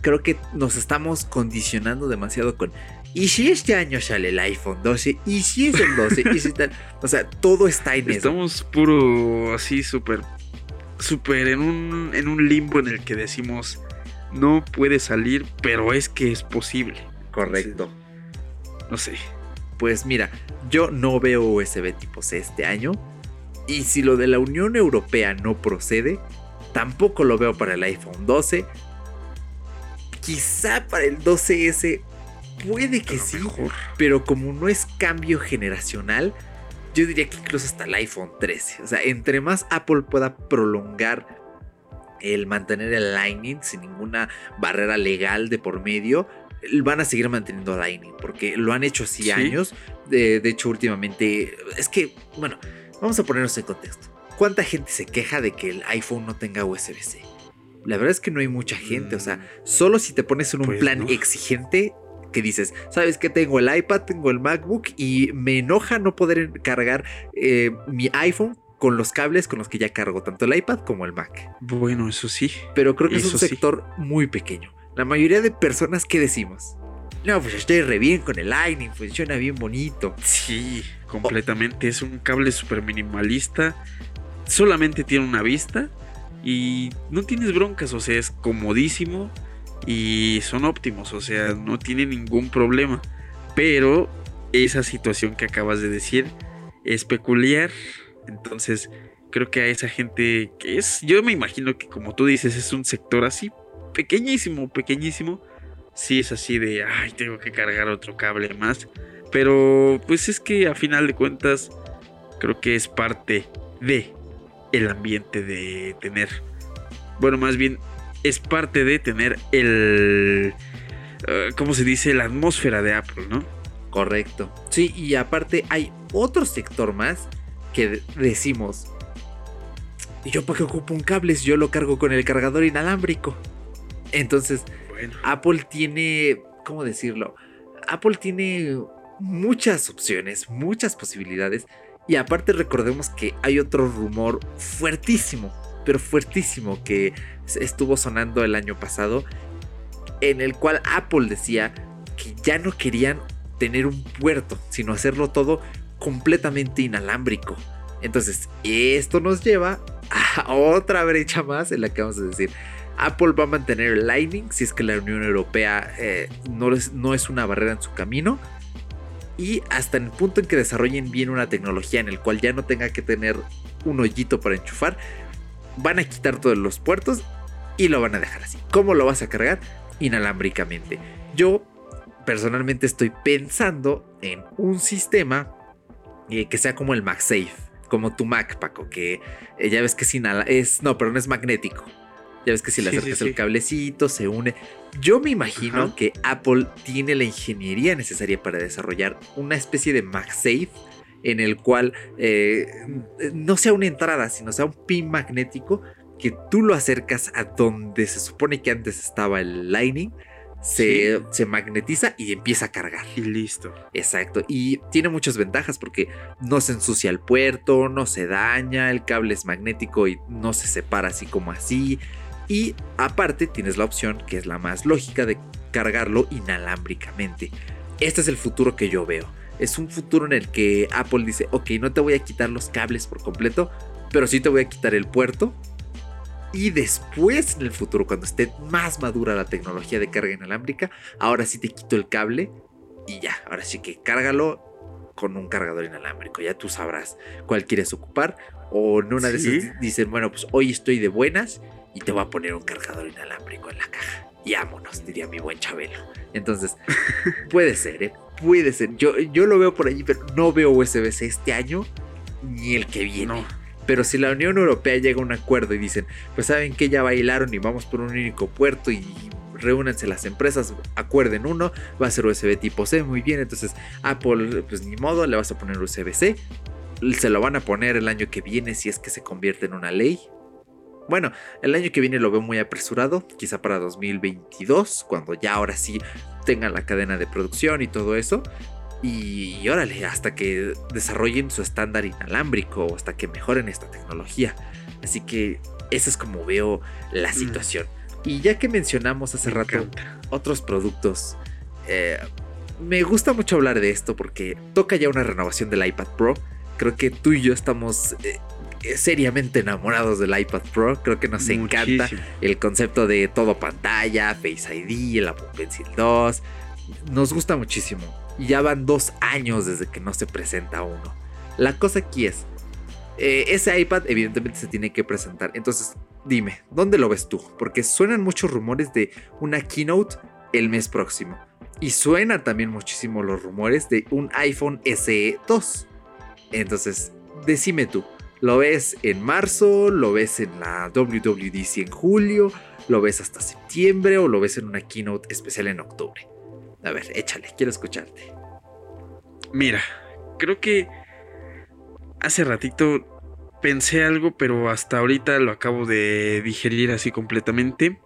S2: creo que nos estamos condicionando demasiado con. ¿Y si este año sale el iPhone 12? ¿Y si es el 12? ¿Y si tal? O sea, todo está en
S1: Estamos eso. puro así, súper. Súper en un, en un limbo en el que decimos. No puede salir, pero es que es posible.
S2: Correcto.
S1: No sé.
S2: Pues mira, yo no veo USB tipo C este año. Y si lo de la Unión Europea no procede, tampoco lo veo para el iPhone 12 Quizá para el 12S puede que sí, pero como no es cambio generacional, yo diría que incluso hasta el iPhone 13. O sea, entre más Apple pueda prolongar el mantener el Lightning sin ninguna barrera legal de por medio, van a seguir manteniendo Lightning porque lo han hecho así años. De, de, hecho, últimamente, es que, bueno, vamos a ponernos en contexto. ¿Cuánta gente se queja de que el iPhone no tenga USB-C? La verdad es que no hay mucha gente, o sea, mm. solo si te pones en un pues plan exigente que dices, sabes que tengo el iPad, tengo el MacBook y me enoja no poder cargar eh, mi iPhone con los cables con los que ya cargo tanto el iPad como el Mac.
S1: Bueno, eso sí.
S2: Pero creo que es un sector muy pequeño. La mayoría de personas que decimos, no, pues estoy re bien con el Lightning, funciona bien bonito.
S1: Sí, completamente. Es un cable súper minimalista. Solamente tiene una vista y no tienes broncas, o sea, es comodísimo y son óptimos, o sea, no tiene ningún problema. Pero esa situación que acabas de decir es peculiar, entonces creo que a esa gente que es, yo me imagino que como tú dices, es un sector así pequeñísimo, pequeñísimo. Sí es así de, ay, tengo que cargar otro cable más. Pero pues es que a final de cuentas creo que es parte de el ambiente de tener, bueno, más bien es parte de tener el, uh, ¿cómo se dice? La atmósfera de Apple, ¿no?
S2: Correcto. Sí, y aparte hay otro sector más que decimos, ¿y yo para qué ocupo un cable si yo lo cargo con el cargador inalámbrico? Entonces, Apple tiene, ¿cómo decirlo? Apple tiene muchas opciones, muchas posibilidades y aparte recordemos que hay otro rumor fuertísimo, pero fuertísimo que estuvo sonando el año pasado, en el cual Apple decía que ya no querían tener un puerto, sino hacerlo todo completamente inalámbrico. Entonces, esto nos lleva a *laughs* otra brecha más en la que vamos a decir, Apple va a mantener el Lightning si es que la Unión Europea eh, no, es, no es una barrera en su camino y hasta el punto en que desarrollen bien una tecnología en el cual ya no tenga que tener un hoyito para enchufar, van a quitar todos los puertos y lo van a dejar así. ¿Cómo lo vas a cargar? Inalámbricamente. Yo personalmente estoy pensando en un sistema eh, que sea como el MagSafe, como tu Mac, Paco, que eh, ya ves que es, es no, pero no es magnético. Ya ves que si le acercas el cablecito, se une. Yo me imagino que Apple tiene la ingeniería necesaria para desarrollar una especie de MagSafe en el cual eh, no sea una entrada, sino sea un pin magnético que tú lo acercas a donde se supone que antes estaba el Lightning. Se, se, magnetiza y empieza a cargar.
S1: Y listo.
S2: Exacto. Y tiene muchas ventajas porque no se ensucia el puerto, no se daña, el cable es magnético y no se separa así como así. Y aparte tienes la opción, que es la más lógica, de cargarlo inalámbricamente. Este es el futuro que yo veo. Es un futuro en el que Apple dice, ok, no te voy a quitar los cables por completo, pero sí te voy a quitar el puerto. Y después, en el futuro, cuando esté más madura la tecnología de carga inalámbrica, ahora sí te quito el cable y ya, ahora sí que cárgalo con un cargador inalámbrico. Ya tú sabrás cuál quieres ocupar. O en una de esas dicen, bueno, pues hoy estoy de buenas y te voy a poner un cargador inalámbrico en la caja. Y vámonos, diría mi buen Chabelo. Entonces, *laughs* puede ser, ¿eh? Puede ser. Yo, yo lo veo por allí, pero no veo USB-C este año ni el que viene. Pero si la Unión Europea llega a un acuerdo y dicen, pues saben que ya bailaron y vamos por un único puerto y reúnanse las empresas, acuerden uno, va a ser USB tipo C, muy bien, entonces Apple, pues ni modo, le vas a poner USB-C, se lo van a poner el año que viene si es que se convierte en una ley, bueno, el año que viene lo veo muy apresurado, quizá para 2022, cuando ya ahora sí tengan la cadena de producción y todo eso. Y, órale, hasta que desarrollen su estándar inalámbrico o hasta que mejoren esta tecnología. Así que esa es como veo la mm. situación. Y ya que mencionamos hace rato otros productos, eh, me gusta mucho hablar de esto porque toca ya una renovación del iPad Pro. Creo que tú y yo estamos eh, seriamente enamorados del iPad Pro. Creo que nos encanta el concepto de todo pantalla, Face ID, el Apple Pencil 2. Nos gusta muchísimo. Y ya van dos años desde que no se presenta uno. La cosa aquí es, eh, ese iPad evidentemente se tiene que presentar. Entonces, dime, ¿dónde lo ves tú? Porque suenan muchos rumores de una keynote el mes próximo. Y suenan también muchísimo los rumores de un iPhone SE 2. Entonces, decime tú, Lo ves en marzo, lo ves en la WWDC en julio, lo ves hasta septiembre o lo ves en una keynote especial en octubre. A ver, échale, quiero escucharte.
S1: Mira, creo que hace ratito pensé algo, pero hasta ahorita lo acabo de digerir así completamente.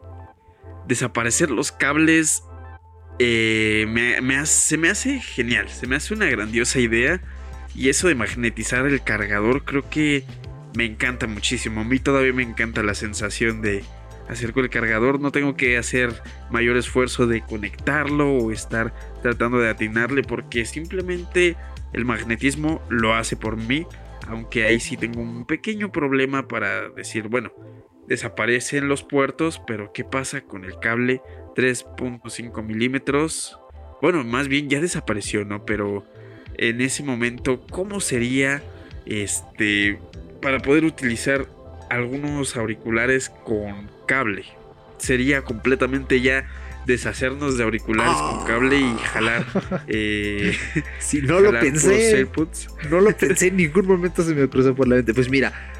S1: Desaparecer los cables eh, se me hace genial, se me hace una grandiosa idea. Y eso de magnetizar el cargador creo que me encanta muchísimo. A mí todavía me encanta la sensación de hacer con el cargador. No tengo que hacer mayor esfuerzo de conectarlo o estar tratando de atinarle porque simplemente el magnetismo lo hace por mí. Aunque ahí sí tengo un pequeño problema para decir, bueno, desaparecen los puertos, pero ¿qué pasa con el cable 3.5 milímetros? Bueno, más bien ya desapareció, ¿no? Pero en ese momento, ¿cómo sería este para poder utilizar algunos auriculares con cable? Sería completamente ya deshacernos de auriculares con cable y jalar. Eh, *laughs*
S2: si no lo pensé, no lo pensé en ningún momento se me cruzó por la mente. Pues mira,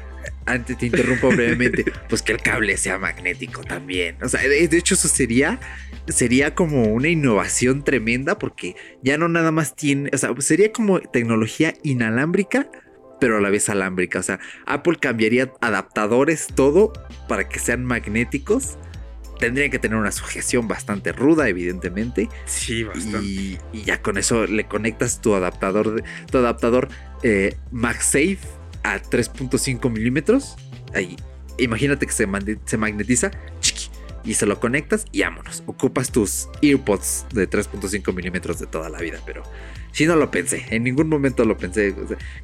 S2: antes te interrumpo brevemente, *laughs* pues que el cable sea magnético también. O sea, de, hecho eso sería, sería como una innovación tremenda porque ya no nada más tiene, o sea, sería como tecnología inalámbrica, pero a la vez alámbrica. O sea, Apple cambiaría adaptadores, todo, para que sean magnéticos. Tendría que tener una sujeción bastante ruda, evidentemente.
S1: Sí, bastante.
S2: Y, ya con eso le conectas tu adaptador, tu adaptador eh, MagSafe a 3.5 milímetros. Ahí, imagínate que se, se magnetiza y se lo conectas y vámonos. Ocupas tus earpods de 3.5 milímetros de toda la vida, pero si no lo pensé, en ningún momento lo pensé.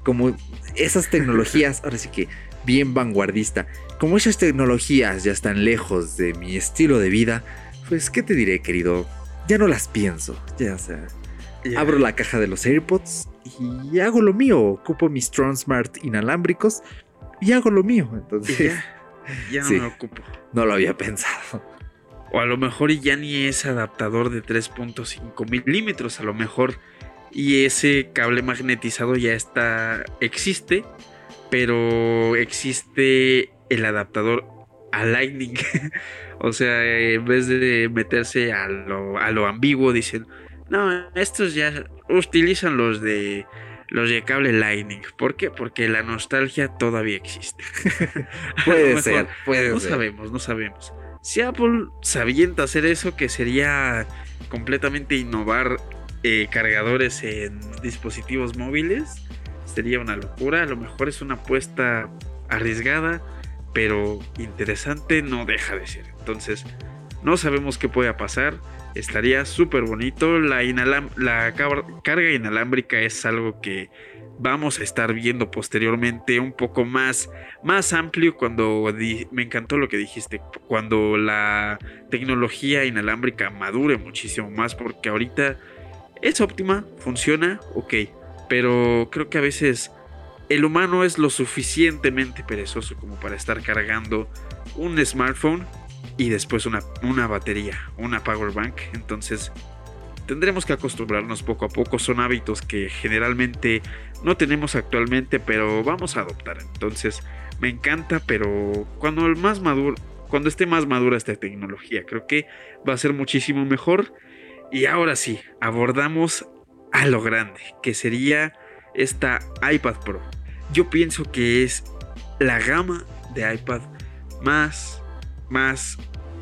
S2: como esas tecnologías, *laughs* ahora sí que bien vanguardista, como esas tecnologías ya están lejos de mi estilo de vida, pues, ¿qué te diré, querido? Ya no las pienso, ya, sea. Abro la caja de los AirPods y hago lo mío. Ocupo mis Strong Smart inalámbricos y hago lo mío. Entonces,
S1: ya, no me ocupo.
S2: No lo había pensado.
S1: O a lo mejor ya ni es adaptador de 3.5 milímetros, a lo mejor. Y ese cable magnetizado ya está. existe. Pero existe el adaptador a Lightning. *laughs* o sea, en vez de meterse a lo, a lo ambiguo, dicen no, estos ya utilizan los de los de cable Lightning. ¿Por qué? Porque la nostalgia todavía existe. *laughs*
S2: puede ser, puede
S1: no sabemos, no sabemos. Si Apple sabienta hacer eso, que sería completamente innovar eh, cargadores en dispositivos móviles, sería una locura. A lo mejor es una apuesta arriesgada, pero interesante no deja de ser. Entonces, no sabemos qué pueda pasar. Estaría súper bonito. La, carga inalámbrica es algo que vamos a estar viendo posteriormente un poco más, más amplio cuando me encantó lo que dijiste, cuando la tecnología inalámbrica madure muchísimo más, porque ahorita es óptima, funciona, ok, pero creo que a veces el humano es lo suficientemente perezoso como para estar cargando un smartphone y después una, una batería, una power bank. Entonces tendremos que acostumbrarnos poco a poco. Son hábitos que generalmente no tenemos actualmente, pero vamos a adoptar. Entonces me encanta, pero cuando el más maduro, cuando esté más madura esta tecnología, creo que va a ser muchísimo mejor. Y ahora sí, abordamos a lo grande, que sería esta iPad Pro. Yo pienso que es la gama de iPad más más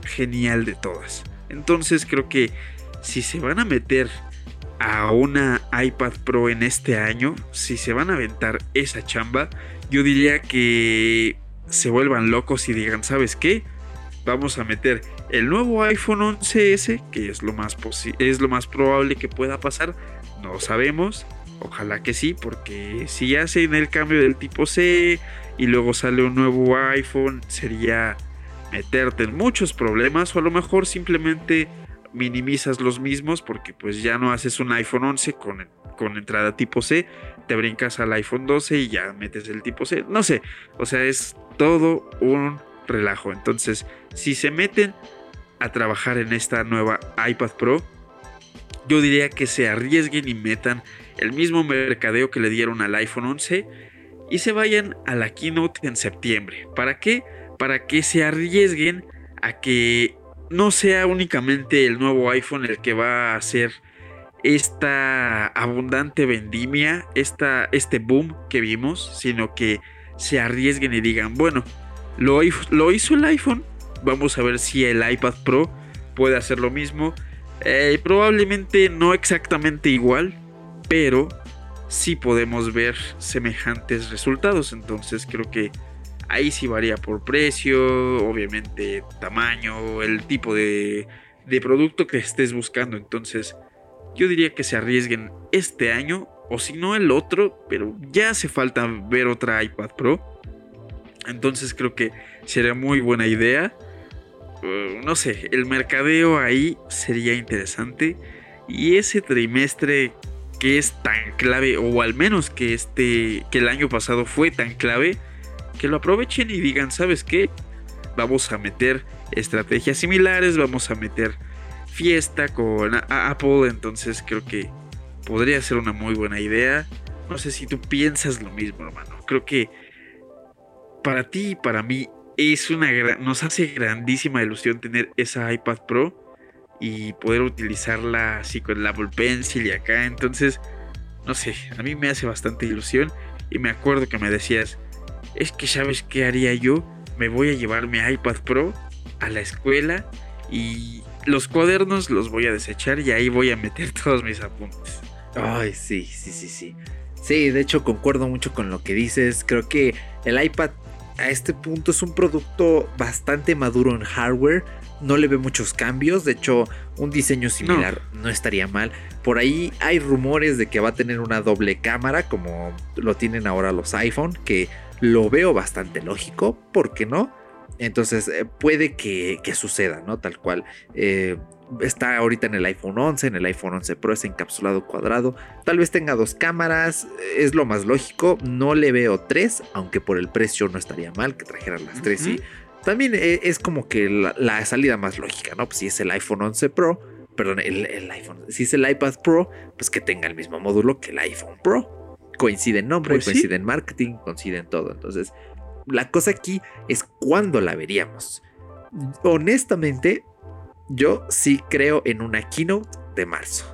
S1: genial de todas. Entonces creo que si se van a meter a una iPad Pro en este año, si se van a aventar esa chamba, yo diría que se vuelvan locos y digan, ¿sabes qué? Vamos a meter el nuevo iPhone 11S, que es lo más es lo más probable que pueda pasar, no sabemos, ojalá que sí, porque si hacen el cambio del tipo C y luego sale un nuevo iPhone, sería meterte en muchos problemas o a lo mejor simplemente minimizas los mismos porque pues ya no haces un iPhone 11 con, con entrada tipo C, te brincas al iPhone 12 y ya metes el tipo C, no sé, o sea, es todo un relajo. Entonces, si se meten a trabajar en esta nueva iPad Pro, yo diría que se arriesguen y metan el mismo mercadeo que le dieron al iPhone 11 y se vayan a la keynote en septiembre. ¿Para qué? Para que se arriesguen a que no sea únicamente el nuevo iPhone el que va a hacer esta abundante vendimia, esta, este boom que vimos, sino que se arriesguen y digan, bueno, lo, lo hizo el iPhone, vamos a ver si el iPad Pro puede hacer lo mismo. Eh, probablemente no exactamente igual, pero sí podemos ver semejantes resultados. Entonces creo que ahí sí varía por precio, obviamente tamaño, el tipo de, producto que estés buscando. Entonces yo diría que se arriesguen este año o si no el otro, pero ya hace falta ver otra iPad Pro. Entonces creo que sería muy buena idea. Uh, no sé, el mercadeo ahí sería interesante. Y ese trimestre que es tan clave, o al menos que este, que el año pasado fue tan clave, que lo aprovechen y digan, ¿sabes qué? Vamos a meter estrategias similares, vamos a meter fiesta con Apple, entonces creo que podría ser una muy buena idea. No sé si tú piensas lo mismo, hermano. Creo que para ti y para mí es una nos hace grandísima ilusión tener esa iPad Pro y poder utilizarla así con el Apple Pencil y acá. Entonces, no sé, a mí me hace bastante ilusión y me acuerdo que me decías, es que sabes qué haría yo, me voy a llevar mi iPad Pro a la escuela y los cuadernos los voy a desechar y ahí voy a meter *laughs* todos mis apuntes.
S2: Ay, sí, sí, sí, sí. Sí, de hecho concuerdo mucho con lo que dices. Creo que el iPad a este punto es un producto bastante maduro en hardware. No le ve muchos cambios. De hecho, un diseño similar no. no. estaría mal. Por ahí hay rumores de que va a tener una doble cámara, como lo tienen ahora los iPhone, que lo veo bastante lógico. ¿Por qué no? Entonces eh, puede que, suceda, ¿no? Tal cual. Eh, está ahorita en el iPhone 11, en el iPhone 11 Pro es encapsulado cuadrado. Tal vez tenga dos cámaras, es lo más lógico. No le veo tres, aunque por el precio no estaría mal que trajeran las tres. Y también eh, es como que la, salida más lógica, ¿no? Pues si es el iPhone 11 Pro, perdón, el, iPhone, si es el iPad Pro, pues que tenga el mismo módulo que el iPhone Pro. Coincide en nombre, pues coincide en marketing, coincide en todo. Entonces, la cosa aquí es cuándo la veríamos. Honestamente, yo sí creo en una keynote de marzo.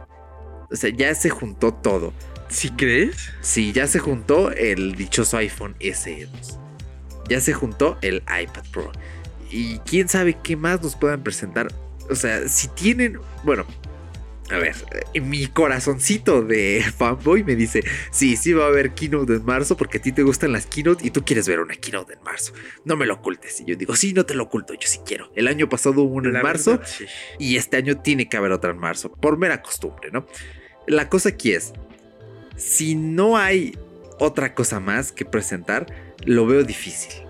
S2: O sea, ya se juntó todo.
S1: ¿Sí crees?
S2: Sí, ya se juntó el dichoso iPhone SE 2. Ya se juntó el iPad Pro. Y quién sabe qué más nos puedan presentar. O sea, si tienen. Bueno, a ver, eh, mi corazoncito de *laughs* fanboy me dice, sí, sí va a haber keynote en marzo porque a ti te gustan las keynote y tú quieres ver una keynote en marzo. No me lo ocultes. Y yo digo, sí, no te lo oculto, yo sí quiero. El año pasado hubo una en marzo y este año tiene que haber otra en marzo, por mera costumbre, ¿no? La cosa aquí es, si no hay otra cosa más que presentar, lo veo difícil.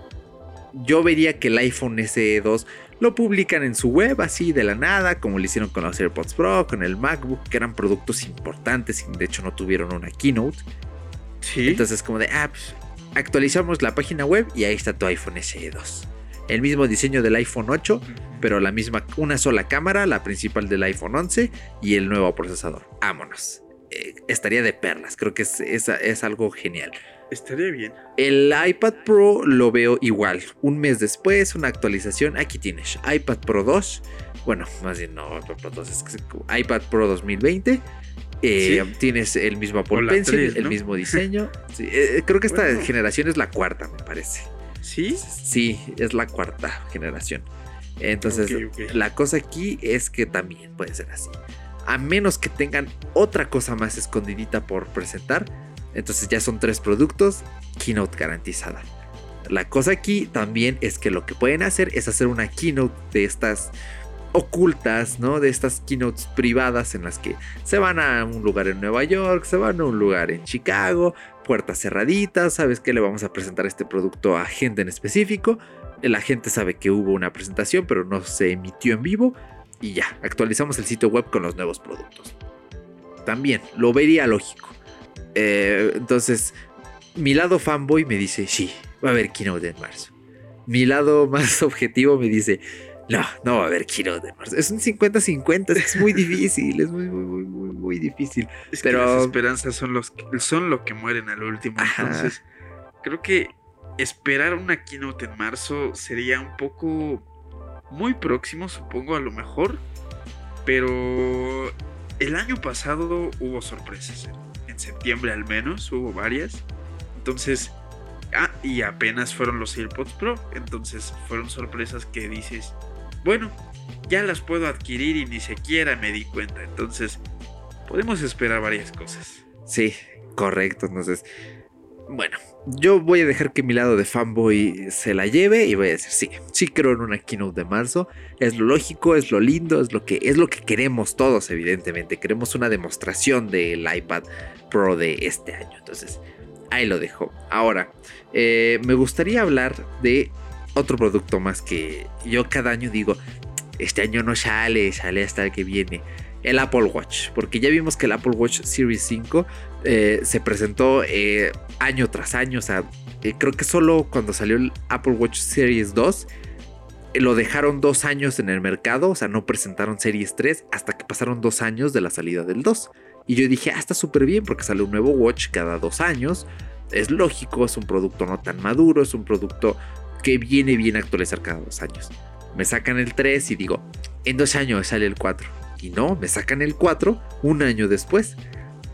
S2: Yo vería que el iPhone SE 2 lo publican en su web así de la nada, como lo hicieron con los AirPods Pro, con el MacBook, que eran productos importantes y de hecho no tuvieron una keynote. Sí. Entonces como de, ah, pues, actualizamos la página web y ahí está tu iPhone SE 2. El mismo diseño del iPhone 8, pero la misma, una sola cámara, la principal del iPhone 11 y el nuevo procesador. Vámonos. Eh, estaría de perlas, creo que es, es algo genial.
S1: Estaría bien.
S2: El iPad Pro lo veo igual. Un mes después, una actualización. Aquí tienes iPad Pro 2. Bueno, más bien no, iPad Pro 2 es iPad Pro 2020. Eh, tienes el mismo Apple Pencil, el mismo *laughs* diseño. Eh, creo que esta generación es la cuarta, me parece.
S1: ¿Sí?
S2: Sí, es la cuarta generación. Entonces, la cosa aquí es que también puede ser así. A menos que tengan otra cosa más escondidita por presentar, entonces ya son tres productos, keynote garantizada. La cosa aquí también es que lo que pueden hacer es hacer una keynote de estas ocultas, ¿no? De estas keynotes privadas en las que se van a un lugar en Nueva York, se van a un lugar en Chicago, puertas cerraditas, sabes que le vamos a presentar este producto a gente en específico. La gente sabe que hubo una presentación, pero no se emitió en vivo y ya, actualizamos el sitio web con los nuevos productos. También lo vería lógico. Eh, entonces, mi lado fanboy me dice, sí, va a haber keynote en marzo. Mi lado *laughs* más objetivo me dice, no, no va a haber keynote en marzo. Es un 50-50, es muy difícil, es muy, muy, muy, muy, difícil.
S1: pero las esperanzas son, los, son lo que mueren al último. Entonces, creo que esperar una keynote en marzo sería un poco muy próximo, supongo, a lo mejor. Pero el año pasado hubo sorpresas. En septiembre al menos hubo varias. Entonces, ah, y apenas fueron los AirPods Pro. Entonces fueron sorpresas que dices, bueno, ya las puedo adquirir y ni siquiera me di cuenta. Entonces, podemos esperar varias cosas.
S2: Sí, correcto. Entonces, bueno, yo voy a dejar que mi lado de fanboy se la lleve y voy a decir, sí, sí creo en una keynote de marzo. Es lo lógico, es lo lindo, es lo que, es lo que queremos todos, evidentemente. Queremos una demostración del iPad Pro de este año. Entonces, ahí lo dejo. Ahora, eh, me gustaría hablar de otro producto más que yo cada año digo, este año no sale, sale hasta el que viene. El Apple Watch, porque ya vimos que el Apple Watch Series 5 eh, se presentó eh, año tras año. O sea, eh, creo que solo cuando salió el Apple Watch Series 2 lo dejaron dos años en el mercado. O sea, no presentaron Series 3 hasta que pasaron dos años de la salida del 2. Y yo dije, ah, está súper bien porque sale un nuevo watch cada dos años. Es lógico, es un producto no tan maduro, es un producto que viene bien a actualizar cada dos años me sacan el 3 y digo, en dos años sale el 4. Y no, me sacan el 4 un año después.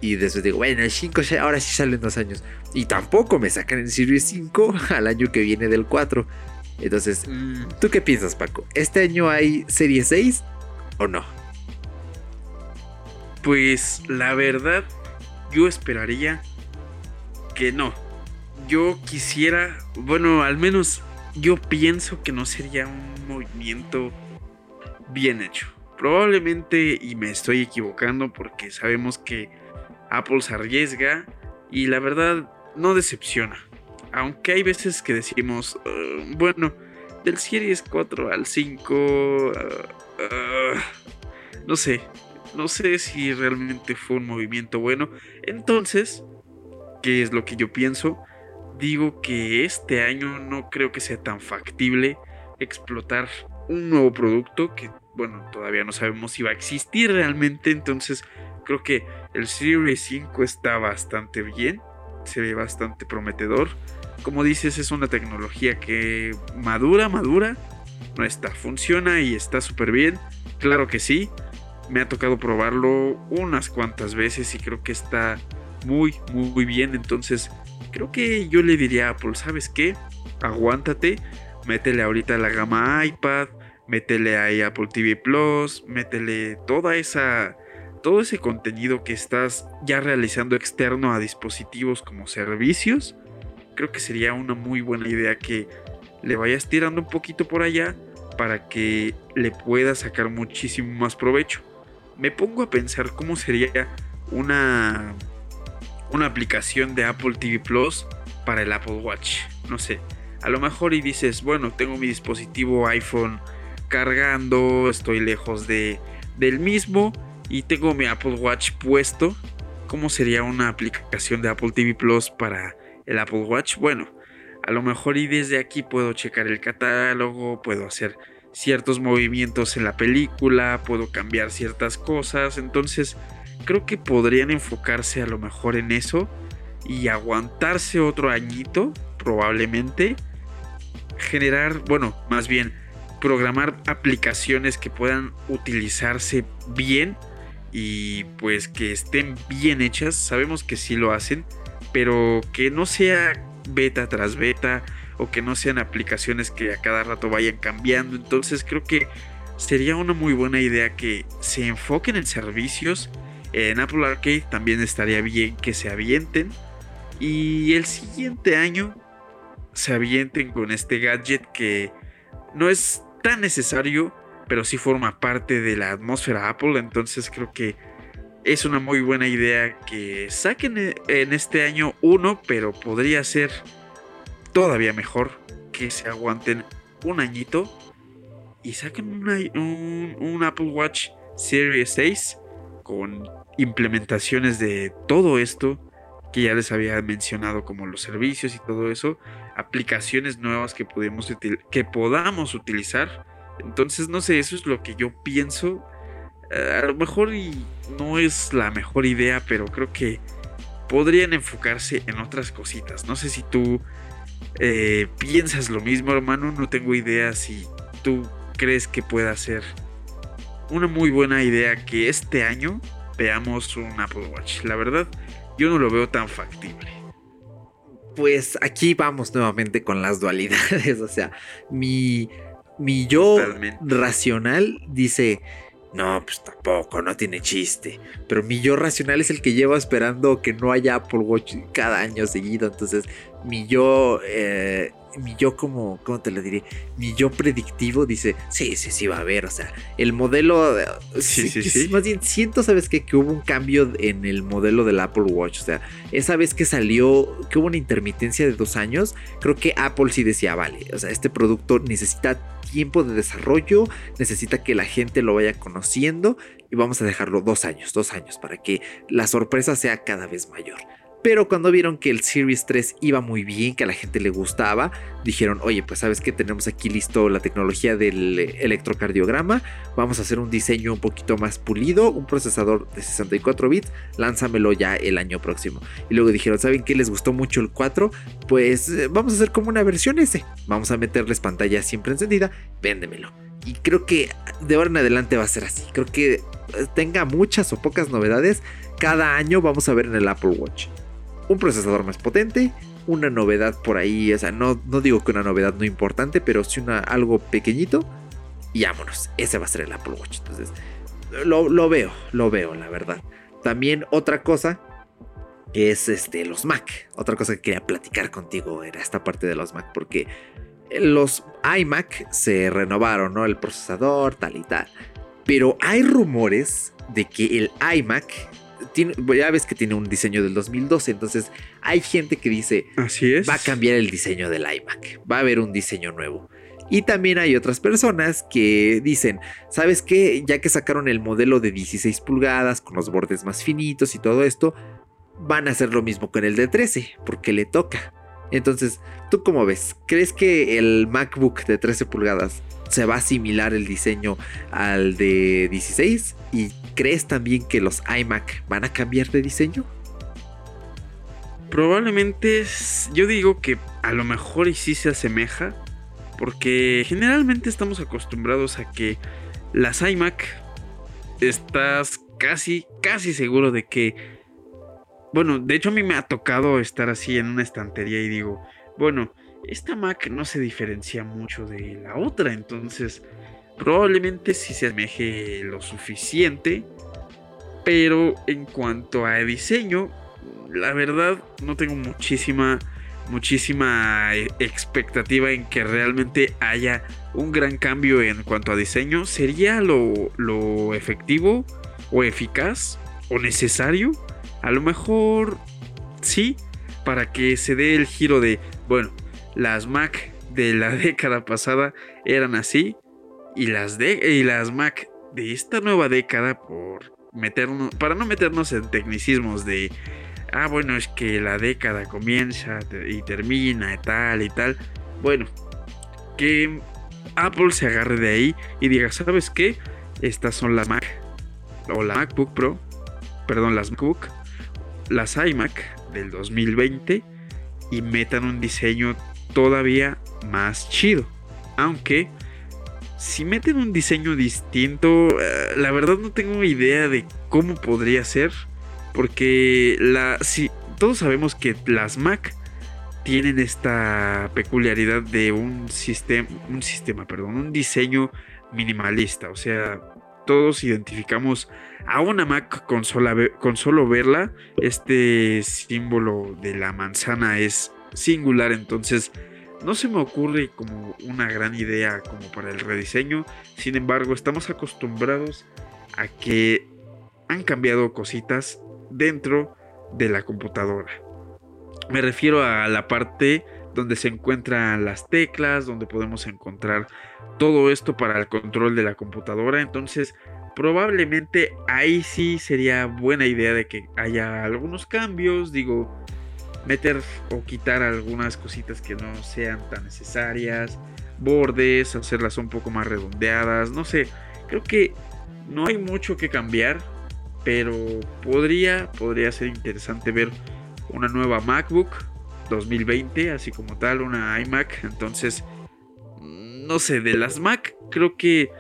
S2: Y después digo, bueno, el 5 ahora sí sale en dos años. Y tampoco me sacan el Series 5 *laughs* al año que viene del 4. Entonces, mm. ¿tú qué piensas, Paco? ¿Este año hay Serie 6 o no?
S1: Pues la verdad, yo esperaría que no. Yo quisiera, bueno, al menos yo pienso que no sería un movimiento bien hecho. Probablemente, y me estoy equivocando porque sabemos que Apple se arriesga y la verdad no decepciona. Aunque hay veces que decimos, ah, bueno, del Series 4 al 5, ah, ah, no sé, no sé si realmente fue un movimiento bueno. Entonces, ¿qué es lo que yo pienso? digo que este año no creo que sea tan factible explotar un nuevo producto que, bueno, todavía no sabemos si va a existir realmente. Entonces, creo que el Series 5 está bastante bien, se ve bastante prometedor. Como dices, es una tecnología que madura, madura, no está, funciona y está súper bien. Claro que sí, me ha tocado probarlo unas cuantas veces y creo que está muy, muy bien. Entonces, creo que yo le diría a Apple, ¿sabes qué? Aguántate, métele ahorita la gama iPad, métele ahí Apple TV Plus, métele toda esa todo ese contenido que estás ya realizando externo a dispositivos como servicios. Creo que sería una muy buena idea que le vayas tirando un poquito por allá para que le puedas sacar muchísimo más provecho. Me pongo a pensar cómo sería una una aplicación de Apple TV Plus para el Apple Watch. No sé, a lo mejor y dices, bueno, tengo mi dispositivo iPhone cargando, estoy lejos de, del mismo y tengo mi Apple Watch puesto. ¿Cómo sería una aplicación de Apple TV Plus para el Apple Watch? Bueno, a lo mejor y desde aquí puedo checar el catálogo, puedo hacer ciertos movimientos en la película, puedo cambiar ciertas cosas, entonces creo que podrían enfocarse a lo mejor en eso y aguantarse otro añito, probablemente. Generar, bueno, más bien, programar aplicaciones que puedan utilizarse bien y pues que estén bien hechas. Sabemos que sí lo hacen, pero que no sea beta tras beta o que no sean aplicaciones que a cada rato vayan cambiando. Entonces creo que sería una muy buena idea que se enfoquen en servicios en Apple Arcade también estaría bien que se avienten. Y el siguiente año se avienten con este gadget que no es tan necesario, pero sí forma parte de la atmósfera Apple. Entonces creo que es una muy buena idea que saquen en este año uno, pero podría ser todavía mejor que se aguanten un añito y saquen un Apple Watch Series 6 con implementaciones de todo esto que ya les había mencionado como los servicios y todo eso, aplicaciones nuevas que, podemos que podamos utilizar. Entonces, no sé, eso es lo que yo pienso. Eh, a lo mejor y no es la mejor idea, pero creo que podrían enfocarse en otras cositas. No sé si tú eh, piensas lo mismo, hermano. No tengo idea si tú crees que pueda ser una muy buena idea que este año veamos un Apple Watch. La verdad, yo no lo veo tan factible.
S2: Pues aquí vamos nuevamente con las dualidades. O sea, mi, mi yo racional dice, no, pues tampoco, no tiene chiste. Pero mi yo racional es el que lleva esperando que no haya Apple Watch cada año seguido. Entonces, mi yo eh, mi yo como, ¿cómo te lo diré? Mi yo predictivo dice, sí, sí, sí va a haber, o sea, el modelo, sí, sí, sí, más bien siento, ¿sabes qué? Que hubo un cambio en el modelo del Apple Watch, o sea, esa vez que salió, que hubo una intermitencia de dos años, creo que Apple sí decía, vale, o sea, este producto necesita tiempo de desarrollo, necesita que la gente lo vaya conociendo y vamos a dejarlo dos años, dos años, para que la sorpresa sea cada vez mayor. Pero cuando vieron que el Series 3 iba muy bien, que a la gente le gustaba, dijeron, oye, pues sabes que tenemos aquí listo la tecnología del electrocardiograma, vamos a hacer un diseño un poquito más pulido, un procesador de 64 bits, lánzamelo ya el año próximo. Y luego dijeron, ¿saben qué les gustó mucho el 4? Pues eh, vamos a hacer como una versión S, vamos a meterles pantalla siempre encendida, véndemelo. Y creo que de ahora en adelante va a ser así, creo que eh, tenga muchas o pocas novedades, cada año vamos a ver en el Apple Watch un procesador más potente, una novedad por ahí, o sea, no, no digo que una novedad no importante, pero sí una, algo pequeñito y vámonos, ese va a ser el Apple Watch. Entonces, lo, veo, lo veo, la verdad. También otra cosa es este, los Mac. Otra cosa que quería platicar contigo era esta parte de los Mac, porque los iMac se renovaron, ¿no? El procesador, tal y tal. Pero hay rumores de que el iMac ya ves que tiene un diseño del 2012, entonces hay gente que dice,
S1: así es,
S2: va a cambiar el diseño del iMac, va a haber un diseño nuevo. Y también hay otras personas que dicen, ¿sabes qué? Ya que sacaron el modelo de 16 pulgadas con los bordes más finitos y todo esto, van a hacer lo mismo con el de 13, porque le toca. Entonces, ¿tú cómo ves? ¿Crees que el MacBook de 13 pulgadas se va a asimilar el diseño al de 16? ¿Y crees también que los iMac van a cambiar de diseño?
S1: Probablemente yo digo que a lo mejor y sí se asemeja, porque generalmente estamos acostumbrados a que las iMac estás casi, casi seguro de que, bueno, de hecho a mí me ha tocado estar así en una estantería y digo, bueno, esta Mac no se diferencia mucho de la otra, entonces probablemente sí se asemeje lo suficiente, pero en cuanto a diseño, la verdad no tengo muchísima muchísima eh, expectativa en que realmente haya un gran cambio en cuanto a diseño. ¿Sería lo, lo efectivo o eficaz o necesario? A lo mejor sí, para que se dé el giro de, bueno, las Mac de la *laughs* década pasada eran así y las, de, y las Mac de esta nueva década por meternos para no meternos en tecnicismos de ah bueno es que la década comienza y termina y tal y tal bueno que Apple se agarre de ahí y diga sabes qué estas son las Mac o la MacBook Pro perdón las MacBook las iMac del 2020 y metan un diseño todavía más chido. Aunque si meten un diseño distinto, eh, la verdad no tengo idea de cómo podría ser. Porque la, si, todos sabemos que las Mac tienen esta peculiaridad de un sistema, un sistema, perdón, un diseño minimalista. O sea, todos identificamos a una Mac con, con solo verla. Este símbolo de la manzana es singular, entonces no se me ocurre como una gran idea como para el rediseño. Sin embargo, estamos acostumbrados a que han cambiado cositas dentro de la computadora. Me refiero a la parte donde se encuentran las teclas, donde podemos encontrar todo esto para el control de la computadora. Entonces, probablemente ahí sí sería buena idea de que haya algunos cambios. Digo, meter o quitar algunas cositas que no sean tan necesarias, bordes, hacerlas un poco más redondeadas, no sé, creo que no hay mucho que cambiar, pero podría, podría ser interesante ver una nueva MacBook 2020, así como tal, una iMac. Entonces, no sé, de las Mac creo que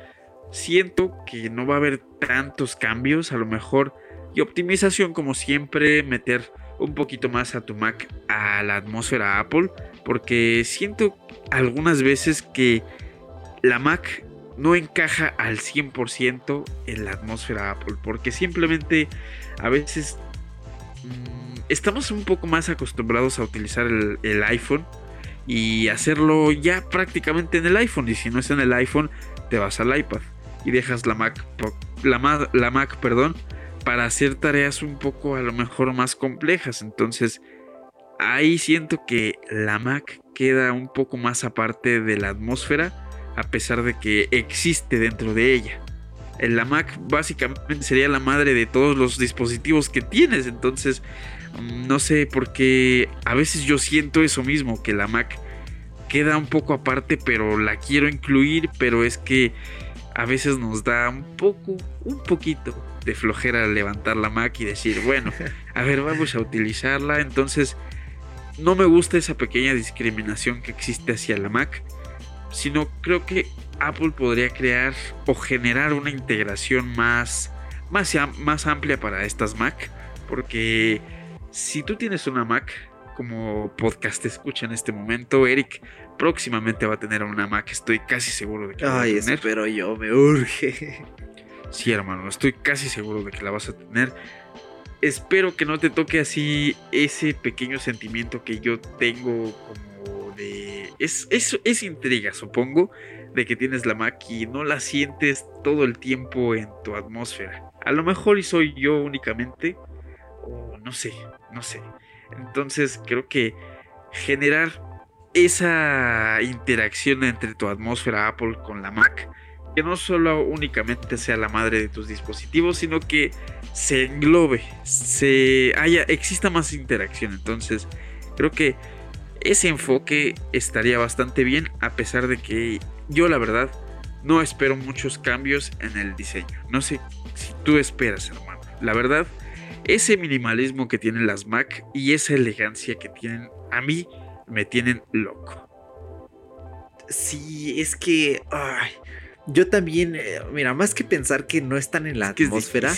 S1: siento que no va a haber tantos cambios, a lo mejor, y optimización como siempre, meter un poquito más a tu Mac a la atmósfera Apple, porque siento algunas veces que la Mac no encaja al 100% en la atmósfera Apple, porque simplemente a veces mm, estamos un poco más acostumbrados a utilizar el, iPhone y hacerlo ya prácticamente en el iPhone. Y si no es en el iPhone, te vas al iPad y dejas la Mac, la Mac, perdón, para hacer tareas un poco a lo mejor más complejas. Entonces, ahí siento que la Mac queda un poco más aparte de la atmósfera, a pesar de que existe dentro de ella. La Mac básicamente sería la madre de todos los dispositivos que tienes. Entonces, Mm, no sé, porque a veces yo siento eso mismo, que la Mac queda un poco aparte, pero la quiero incluir, pero es que a veces nos da un poco, un poquito de flojera levantar la Mac y decir, bueno, *laughs* a ver, vamos a utilizarla. Entonces, no me gusta esa pequeña discriminación que existe hacia la Mac, sino creo que Apple podría crear o generar una integración más, más, más amplia para estas Mac, porque si tú tienes una Mac, como podcast escucha en este momento, Eric próximamente va a tener una Mac, estoy casi seguro de que
S2: la va a tener. pero yo, me urge.
S1: Sí, hermano, estoy casi seguro de que la vas a tener. Espero que no te toque así ese pequeño sentimiento que yo tengo como de... Es, es, es intriga, supongo, de que tienes la Mac y no la sientes todo el tiempo en tu atmósfera. A lo mejor y soy yo únicamente, o no sé, no sé. Entonces creo que generar esa interacción entre tu atmósfera Apple con la Mac, que no solo únicamente sea la madre de tus dispositivos, sino que se englobe, se haya, exista más interacción. Entonces creo que ese enfoque estaría bastante bien, a pesar de que yo la verdad no espero muchos cambios en el diseño. No sé si tú esperas, hermano. La verdad, ese minimalismo que tienen las Mac y esa elegancia que tienen, a mí me tienen loco.
S2: Sí, es que yo también, eh, mira, más que pensar que no están en la atmósfera,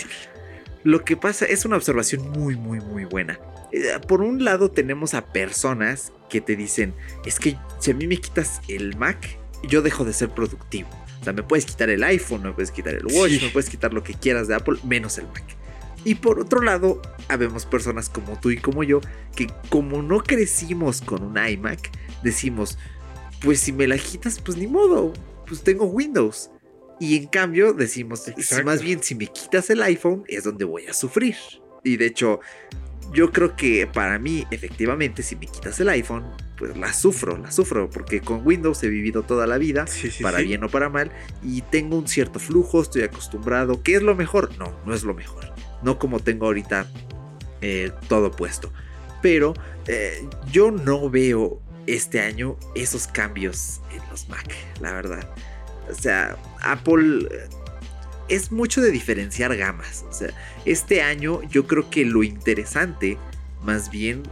S2: lo que pasa es una observación muy, muy, muy buena. Eh, por un lado tenemos a personas que te dicen, es que si a mí me quitas el Mac, yo dejo de ser productivo. O sea, me puedes quitar el iPhone, me puedes quitar el Watch, me puedes quitar lo que quieras de Apple, menos el Mac. Y por otro lado, habemos personas como tú y como yo que como no crecimos con un iMac, decimos, pues si me la quitas, pues ni modo, pues tengo Windows. Y en cambio decimos, más bien si me quitas el iPhone es donde voy a sufrir. Y de hecho, yo creo que para mí, efectivamente, si me quitas el iPhone, pues la sufro, la sufro, porque con Windows he vivido toda la vida, para bien o para mal, y tengo un cierto flujo, estoy acostumbrado. ¿Qué es lo mejor? No, no es lo mejor no como tengo ahorita eh, todo puesto. Pero eh, yo no veo este año esos cambios en los Mac, la verdad. O sea, Apple eh, es mucho de diferenciar gamas. O sea, este año yo creo que lo interesante, más bien,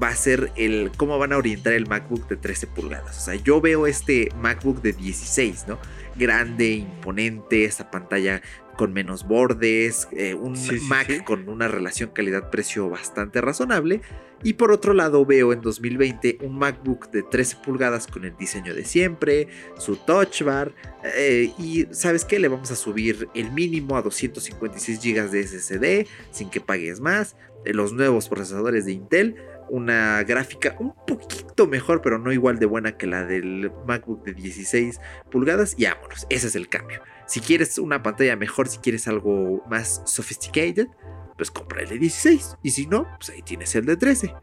S2: va a ser el cómo van a orientar el MacBook de 13 pulgadas. O sea, yo veo este MacBook de 16, ¿no? Grande, imponente, esa pantalla con menos bordes, eh, un Mac con una relación calidad-precio bastante razonable. Y por otro lado veo en 2020 un MacBook de 13 pulgadas con el diseño de siempre, su touch bar eh, y sabes qué, le vamos a subir el mínimo a 256 GB de SSD sin que pagues más, eh, los nuevos procesadores de Intel, una gráfica un poquito mejor pero no igual de buena que la del MacBook de 16 pulgadas y vámonos, ese es el cambio. Si quieres una pantalla mejor, si quieres algo más sophisticated, pues compra el de 16. Y si no, pues ahí tienes el de 13.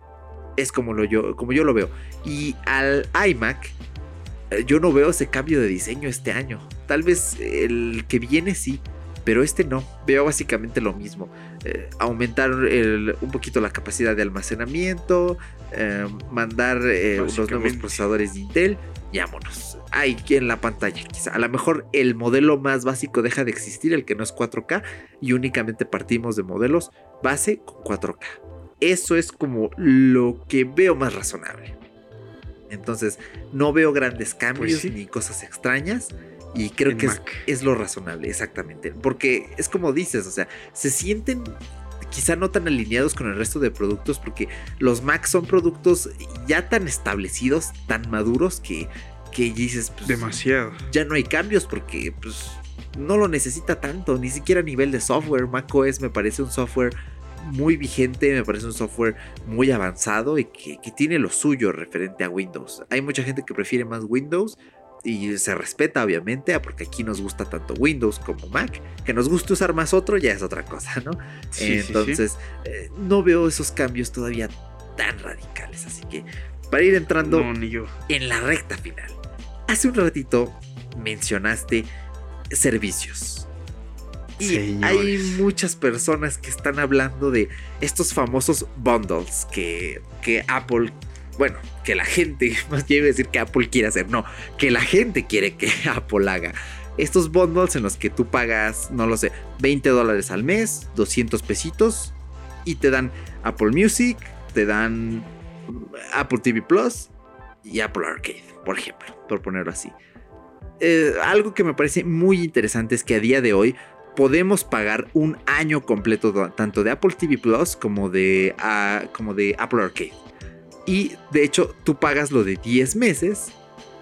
S2: Es como, lo yo, como yo lo veo. Y al iMac, eh, yo no veo ese cambio de diseño este año. Tal vez el que viene sí, pero este no. Veo básicamente lo mismo. Eh, aumentar un poquito la capacidad de almacenamiento, eh, mandar unos nuevos procesadores de Intel y vámonos. Ahí en la pantalla, quizá. A lo mejor el modelo más básico deja de existir, el que no es 4K, y únicamente partimos de modelos base con 4K. eso es como lo que veo más razonable. Entonces, no veo grandes cambios
S1: sí.
S2: ni cosas extrañas. Y creo
S1: En
S2: que es,
S1: Mac.
S2: es lo razonable, exactamente. Porque es como dices, o sea, se sienten quizá no tan alineados con el resto de productos porque los Mac son productos ya tan establecidos, tan maduros que, que dices, pues,
S1: Demasiado.
S2: ya no hay cambios porque pues no lo necesita tanto, ni siquiera a nivel de software. macOS me parece un software muy vigente, me parece un software muy avanzado y que, que tiene lo suyo referente a Windows. Hay mucha gente que prefiere más Windows y se respeta obviamente, ah, porque aquí nos gusta tanto Windows como Mac. Que nos guste usar más otro ya es otra cosa, ¿no?
S1: Sí, sí, sí.
S2: Entonces, eh, no veo esos cambios todavía tan radicales. Así que para ir entrando
S1: No, ni yo.
S2: en la recta final. Hace un ratito mencionaste servicios. Y
S1: Señores.
S2: hay muchas personas que están hablando de estos famosos bundles que, que Apple, bueno, que la gente, *laughs* más quiero decir que Apple quiere hacer, no, que la gente quiere que *laughs* Apple haga. Estos bundles en los que tú pagas, no lo sé, 20 dólares al mes, 200 pesitos, y te dan Apple Music, te dan Apple TV Plus y Apple Arcade, por ejemplo, por ponerlo así. Eh, algo que me parece muy interesante es que a día de hoy podemos pagar un año completo tanto de Apple TV Plus como de, ah, como de Apple Arcade. Y de hecho tú pagas lo de 10 meses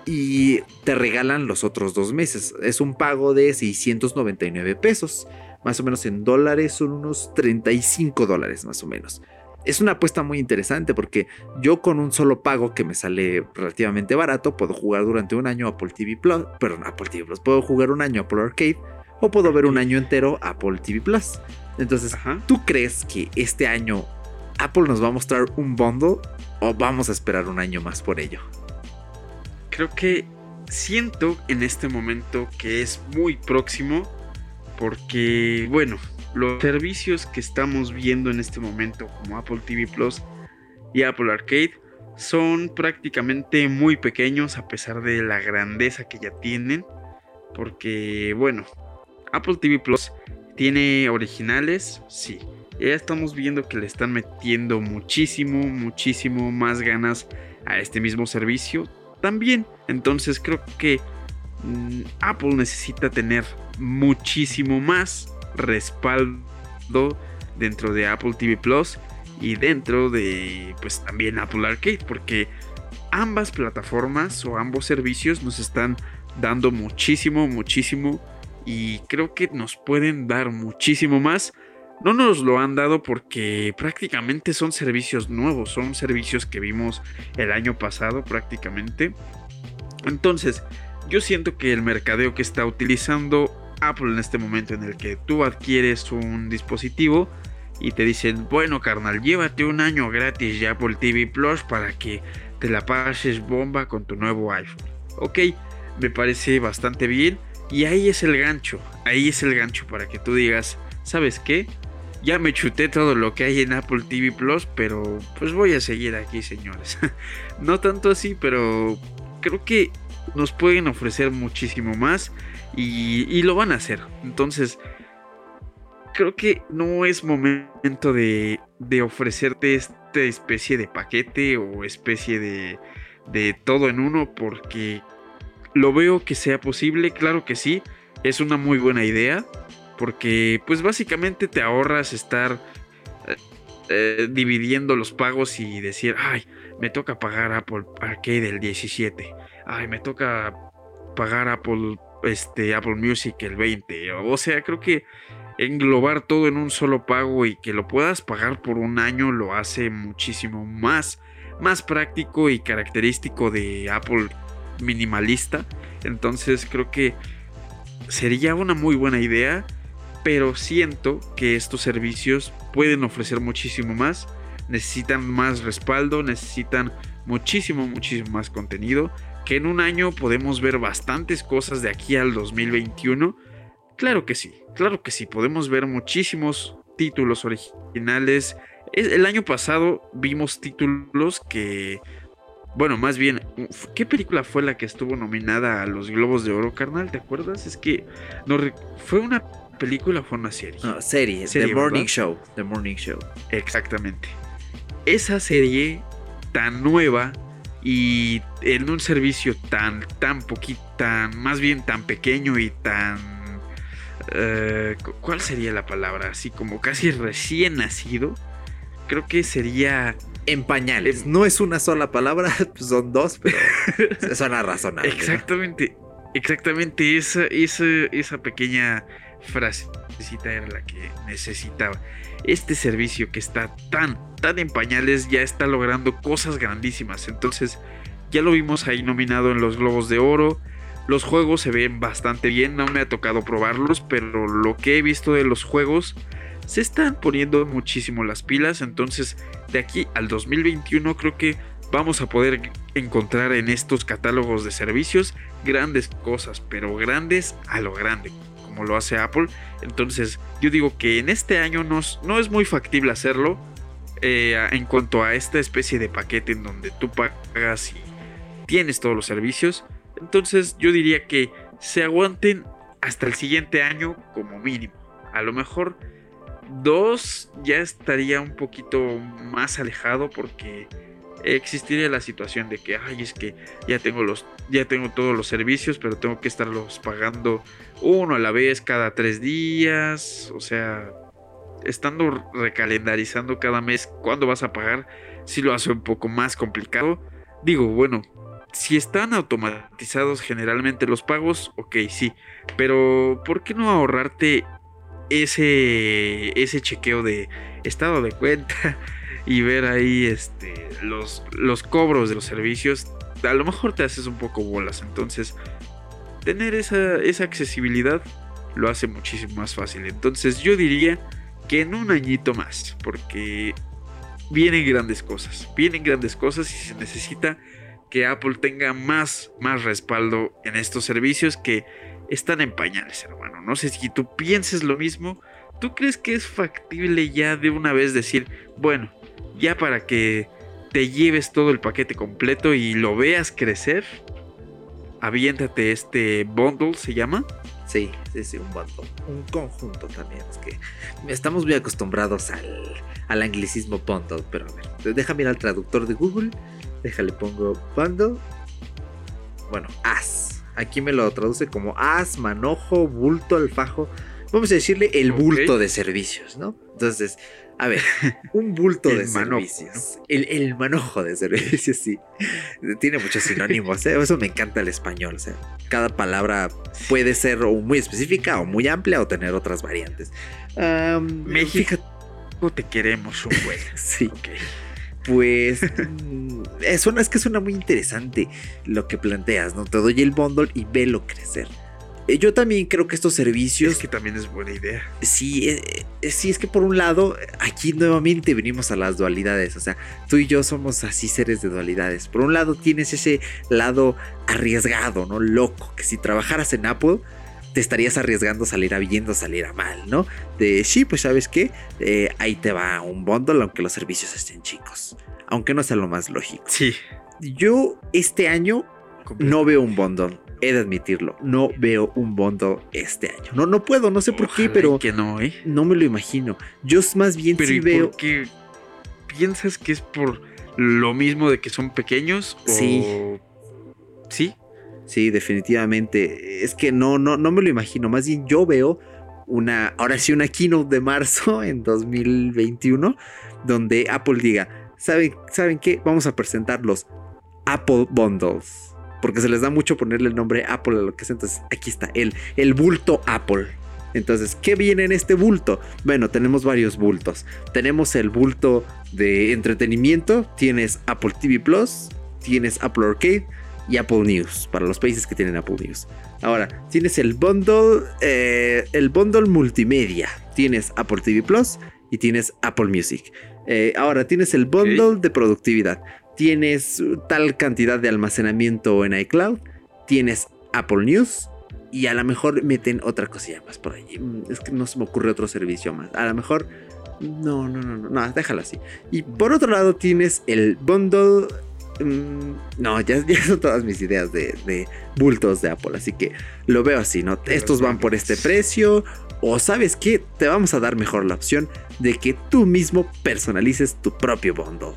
S2: y te regalan los otros dos meses. Es un pago de 699 pesos. Más o menos en dólares son unos 35 dólares más o menos. Es una apuesta muy interesante porque yo con un solo pago que me sale relativamente barato puedo jugar durante un año Apple TV Plus, perdón, Apple TV Plus, puedo jugar un año Apple Arcade o puedo ver un año entero Apple TV Plus. Entonces,
S1: Ajá.
S2: ¿tú crees que este año Apple nos va a mostrar un bundle o vamos a esperar un año más por ello?
S1: Creo que siento en este momento que es muy próximo porque, bueno, los servicios que estamos viendo en este momento como Apple TV Plus y Apple Arcade son prácticamente muy pequeños a pesar de la grandeza que ya tienen. Porque, bueno, Apple TV Plus tiene originales, sí. Ya estamos viendo que le están metiendo muchísimo, muchísimo más ganas a este mismo servicio también. Entonces creo que mm, Apple necesita tener muchísimo más respaldo dentro de Apple TV Plus y dentro de pues también Apple Arcade porque ambas plataformas o ambos servicios nos están dando muchísimo, muchísimo y creo que nos pueden dar muchísimo más. No nos lo han dado porque prácticamente son servicios nuevos, son servicios que vimos el año pasado prácticamente. Entonces, yo siento que el mercadeo que está utilizando Apple en este momento en el que tú adquieres un dispositivo y te dicen, bueno carnal, llévate un año gratis de Apple TV Plus para que te la pases bomba con tu nuevo iPhone. Ok, me parece bastante bien y ahí es el gancho, ahí es el gancho para que tú digas, ¿sabes qué? Ya me chuté todo lo que hay en Apple TV Plus, pero pues voy a seguir aquí, señores. *laughs* no tanto así, pero creo que nos pueden ofrecer muchísimo más y, lo van a hacer. Entonces, creo que no es momento de, de ofrecerte esta especie de paquete o especie de, de todo en uno porque lo veo que sea posible, claro que sí, es una muy buena idea porque pues básicamente te ahorras estar eh, eh, dividiendo los pagos y decir, ay, me toca pagar Apple Arcade el 17, ay, me toca pagar Apple, este, Apple Music el 20, o sea, creo que englobar todo en un solo pago y que lo puedas pagar por un año lo hace muchísimo más, más práctico y característico de Apple minimalista, entonces creo que sería una muy buena idea pero siento que estos servicios pueden ofrecer muchísimo más, necesitan más respaldo, necesitan muchísimo, muchísimo más contenido, que en un año podemos ver bastantes cosas de aquí al 2021. Claro que sí, claro que sí, podemos ver muchísimos títulos originales. El año pasado vimos títulos que... Bueno, más bien, ¿qué película fue la que estuvo nominada a los Globos de Oro, carnal? ¿Te acuerdas? Es que fue una película fue una serie?
S2: No, serie,
S1: Serie,
S2: The Morning. Show. The Morning Show.
S1: Exactamente. esa serie tan nueva y en un servicio tan, tan poquito, tan, más bien tan pequeño y tan... eh, cu- ¿Cuál sería la palabra? Así como casi recién nacido. Creo que sería...
S2: En pañales. No es una sola palabra, *laughs* pues son dos, pero *laughs* suena razonable. ¿no?
S1: Exactamente, exactamente esa, esa, esa pequeña frasecita era la que necesitaba. Este servicio que está tan, tan en pañales ya está logrando cosas grandísimas. Entonces, ya lo vimos ahí nominado en los Globos de Oro. Los juegos se ven bastante bien, no me ha tocado probarlos, pero lo que he visto de los juegos se están poniendo muchísimo las pilas. Entonces, de aquí al 2021 creo que vamos a poder encontrar en estos catálogos de servicios grandes cosas, pero grandes a lo grande, como lo hace Apple. Entonces, yo digo que en este año no es muy factible hacerlo eh, en cuanto a esta especie de paquete en donde tú pagas y tienes todos los servicios. Entonces, yo diría que se aguanten hasta el siguiente año como mínimo. A lo mejor dos ya estaría un poquito más alejado porque existiría la situación de que ay es que ya tengo los ya tengo todos los servicios pero tengo que estarlos pagando uno a la vez cada tres días o sea estando recalendarizando cada mes cuándo vas a pagar si lo hace un poco más complicado. Digo bueno si están automatizados generalmente los pagos ok sí pero por qué no ahorrarte ese ese chequeo de estado de cuenta y ver ahí este, los, los cobros de los servicios, a lo mejor te haces un poco bolas. Entonces, tener esa, esa accesibilidad lo hace muchísimo más fácil. Entonces, yo diría que en un añito más, porque vienen grandes cosas, vienen grandes cosas y se necesita que Apple tenga más, más respaldo en estos servicios que están en pañales, hermano. No sé si tú pienses lo mismo. ¿Tú crees que es factible ya de una vez decir, bueno, ya para que te lleves todo el paquete completo y lo veas crecer, aviéntate este bundle, se llama.
S2: Sí, sí, sí, un bundle. Un conjunto también. Es que estamos muy acostumbrados al, al anglicismo bundle. Pero a ver, déjame ir al traductor de Google. Déjale, pongo bundle. Bueno, as. Aquí me lo traduce como as, manojo, bulto, alfajo. Vamos a decirle el bulto de servicios, ¿no? Entonces, a ver, *laughs* un bulto de
S1: manojo,
S2: servicios. El, el manojo de servicios, sí. Tiene muchos sinónimos, ¿eh? Eso me encanta el español. O sea, cada palabra puede ser o muy específica o muy amplia o tener otras variantes. Am,
S1: México, te queremos un buen. *laughs*
S2: Sí,
S1: Ok.
S2: pues *laughs* mm, suena, es que suena muy interesante lo que planteas, ¿no? Te doy el bundle y velo crecer. Eh, Yo también creo que estos servicios
S1: Es que también es buena idea.
S2: Sí, eh, eh, sí, es que por un lado, aquí nuevamente venimos a las dualidades. O sea, tú y yo somos así seres de dualidades. Por un lado, tienes ese lado arriesgado, ¿no? Loco, que si trabajaras en Apple, te estarías arriesgando a salir a bien o salir a mal, ¿no? De sí, pues sabes qué, Eh, ahí te va un bundle, aunque los servicios estén chicos. Aunque no sea lo más lógico.
S1: Sí.
S2: Yo este año no veo un bundle. He de admitirlo, no veo un bundle este año. No, no puedo, no sé por qué, pero
S1: que no, ¿eh?
S2: no me lo imagino. Yo más bien
S1: Pero
S2: sí
S1: ¿y
S2: veo.
S1: por qué piensas que es por lo mismo de que son pequeños? o-
S2: Sí.
S1: ¿Sí?
S2: Sí, definitivamente. Es que no, no, no me lo imagino. Más bien yo veo una, ahora sí, una keynote de marzo *laughs* en 2021, donde Apple diga, ¿saben, ¿saben qué? Vamos a presentar los Apple Bundles. Porque se les da mucho ponerle el nombre Apple a lo que es. Entonces, aquí está, el, el bulto Apple. Entonces, ¿qué viene en este bulto? Bueno, tenemos varios bultos. Tenemos el bulto de entretenimiento. Tienes Apple TV Plus, tienes Apple Arcade y Apple News para los países que tienen Apple News. Ahora, tienes el bundle, eh, el bundle multimedia. Tienes Apple TV Plus y tienes Apple Music. Eh, ahora, tienes el bundle de productividad. Tienes tal cantidad de almacenamiento en iCloud. Tienes Apple News. Y a lo mejor meten otra cosilla más por allí. Mm, Es que no se me ocurre otro servicio más. A lo mejor. No, no, no, no, no, déjalo así. Y por otro lado tienes el bundle mm, no, ya, *laughs* ya, son todas mis ideas de, de, bultos de Apple. Así que lo veo así, ¿no? Estos van por este precio. O sabes qué, te vamos a dar mejor la opción de que tú mismo personalices tu propio bundle.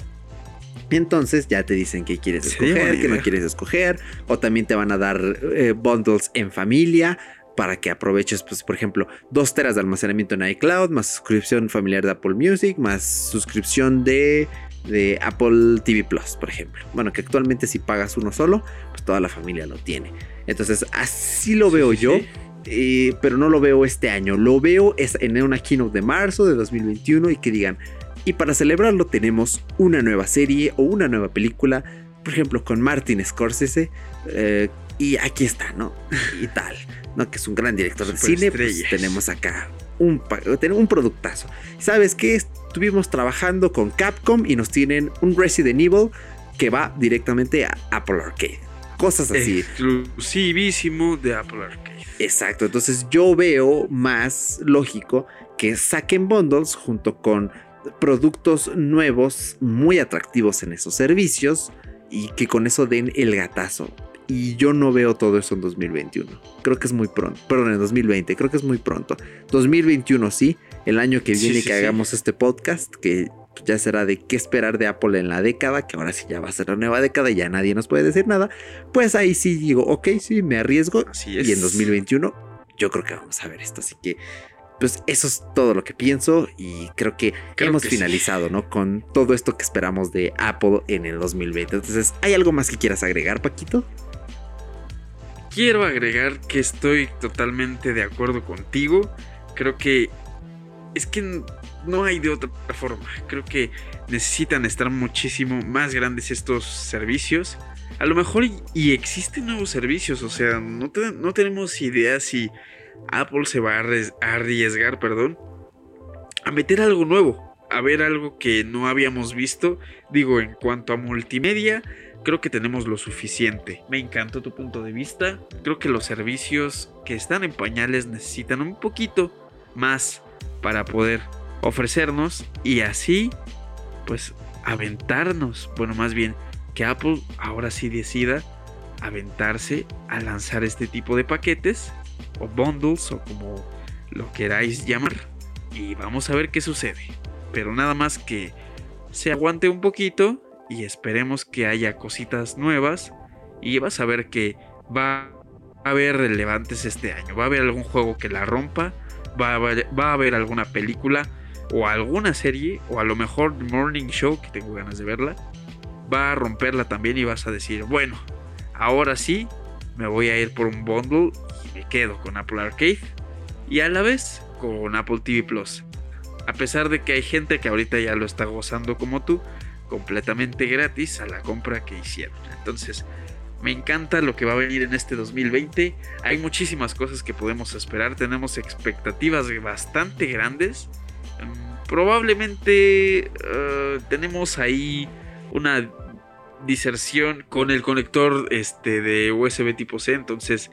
S2: Entonces ya te dicen qué quieres escoger, qué no quieres escoger. O también te van a dar eh, bundles en familia para que aproveches, pues, por ejemplo, dos teras de almacenamiento en iCloud, más suscripción familiar de Apple Music, más suscripción de, de Apple TV Plus, por ejemplo. Bueno, que actualmente si pagas uno solo, pues toda la familia lo tiene. Entonces, así lo veo yo. Eh, pero no lo veo este año. Lo veo en una keynote de marzo de 2021 y que digan, y para celebrarlo tenemos una nueva serie o una nueva película, por ejemplo con Martin Scorsese, eh, y aquí está, ¿no? *laughs* y tal. ¿no? Que es un gran director de cine, pues tenemos acá un, un productazo. ¿Sabes qué? Estuvimos trabajando con Capcom y nos tienen un Resident Evil que va directamente a Apple Arcade. Cosas así.
S1: Exclusivísimo de Apple Arcade.
S2: Exacto, entonces yo veo más lógico que saquen bundles junto con productos nuevos muy atractivos en esos servicios y que con eso den el gatazo. Y yo no veo todo eso en 2021. Creo que es muy pronto. Perdón, en 2020. Creo que es muy pronto. 2021 sí. El año que viene que hagamos este podcast. Que ya será de qué esperar de Apple en la década. Que ahora sí ya va a ser la nueva década y ya nadie nos puede decir nada. Pues ahí sí digo, ok, sí, me arriesgo. Y en 2021 yo creo que vamos a ver esto. Así que pues eso es todo lo que pienso y creo que hemos finalizado, ¿no? Con todo esto que esperamos de Apple en el 2020. Entonces, ¿hay algo más que quieras agregar, Paquito?
S1: quiero agregar que estoy totalmente de acuerdo contigo. Creo que es que no hay de otra forma. Creo que necesitan estar muchísimo más grandes estos servicios. A lo mejor y, existen nuevos servicios, o sea, no, no, tenemos idea si Apple se va a arriesgar, perdón, a meter algo nuevo, a ver algo que no habíamos visto. Digo, en cuanto a multimedia, creo que tenemos lo suficiente. Me encantó tu punto de vista. Creo que los servicios que están en pañales necesitan un poquito más para poder ofrecernos y así pues aventarnos. Bueno, más bien que Apple ahora sí decida aventarse a lanzar este tipo de paquetes o bundles o como lo queráis llamar. Y vamos a ver qué sucede. Pero nada más que se aguante un poquito y esperemos que haya cositas nuevas y vas a ver que va a haber relevantes este año. Va a haber algún juego que la rompa, va a haber, va a haber alguna película o alguna serie o a lo mejor Morning Show que tengo ganas de verla. Va a romperla también y vas a decir, bueno, ahora sí me voy a ir por un bundle quedo con Apple Arcade y a la vez con Apple TV Plus. A pesar de que hay gente que ahorita ya lo está gozando como tú, completamente gratis a la compra que hicieron. Entonces, me encanta lo que va a venir en este 2020. Hay muchísimas cosas que podemos esperar. Tenemos expectativas bastante grandes. Mm, probablemente eh, tenemos ahí una diserción con el conector este, de USB tipo C. Entonces,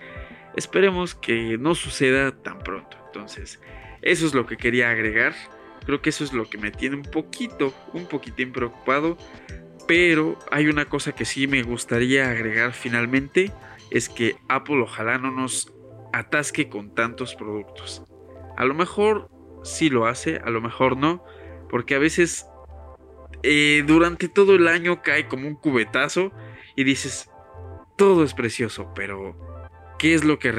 S1: esperemos que no suceda tan pronto. Entonces, eso es lo que quería agregar. Creo que eso es lo que me tiene un poquito, un poquitín preocupado. Pero hay una cosa que sí me gustaría agregar finalmente. Es que Apple ojalá no nos atasque con tantos productos. A lo mejor sí lo hace, a lo mejor no. Porque a veces eh, durante todo el año cae como un cubetazo y dices, todo es precioso, pero ¿qué es lo que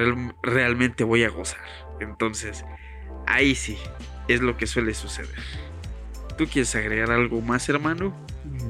S1: realmente voy a gozar? Entonces, ahí sí, es lo que suele suceder. ¿Tú quieres agregar algo más, hermano?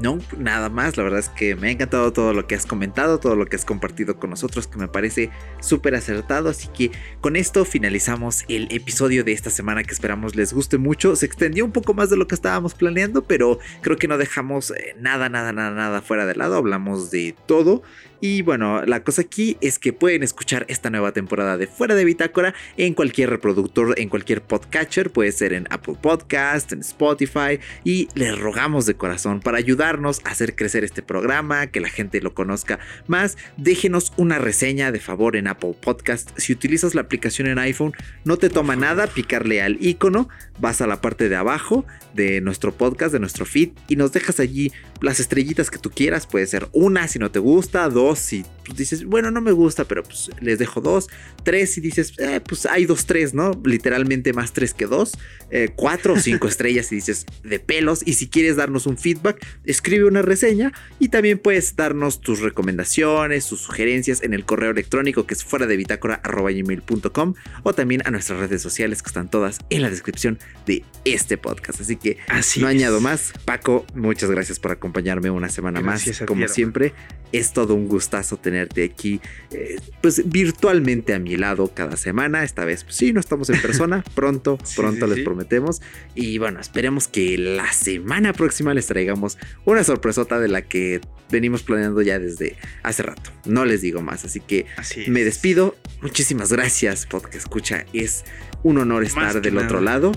S2: No, nada más. La verdad es que me ha encantado todo lo que has comentado, todo lo que has compartido con nosotros, que me parece súper acertado. Así que con esto finalizamos el episodio de esta semana que esperamos les guste mucho. Se extendió un poco más de lo que estábamos planeando, pero creo que no dejamos eh, nada, nada, nada, nada fuera de lado. Hablamos de todo. Y bueno, la cosa aquí es que pueden escuchar esta nueva temporada de Fuera de Bitácora en cualquier reproductor, en cualquier podcatcher, puede ser en Apple Podcast, en Spotify, y les rogamos de corazón para ayudarnos a hacer crecer este programa, que la gente lo conozca más, déjenos una reseña de favor en Apple Podcast. Si utilizas la aplicación en iPhone, no te toma nada picarle al icono, vas a la parte de abajo de nuestro podcast, de nuestro feed, y nos dejas allí las estrellitas que tú quieras. Puede ser una si no te gusta, dos si dices, bueno, no me gusta, pero pues les dejo dos, tres si dices, eh, pues hay dos, tres, ¿no? Literalmente más tres que dos, eh, cuatro o cinco *laughs* estrellas si dices de pelos. Y si quieres darnos un feedback, escribe una reseña y también puedes darnos tus recomendaciones, tus sugerencias en el correo electrónico que es fuera de bitácora.gmail.com o también a nuestras redes sociales que están todas en la descripción de este podcast. Así que
S1: Así
S2: no
S1: es.
S2: añado más. Paco, muchas gracias por acompañarme una semana
S1: Gracias
S2: más. Como siempre, es todo un gustazo tenerte aquí, eh, pues virtualmente a mi lado cada semana. Esta vez, pues sí, no estamos en persona. *laughs* Pronto,
S1: Sí,
S2: pronto
S1: sí,
S2: les
S1: sí.
S2: prometemos. Y bueno, esperemos que la semana próxima les traigamos una sorpresota de la que venimos planeando ya desde hace rato. No les digo más, así que
S1: Así
S2: me despido. Muchísimas gracias, porque escucha. Es un honor estar del
S1: nada.
S2: otro lado.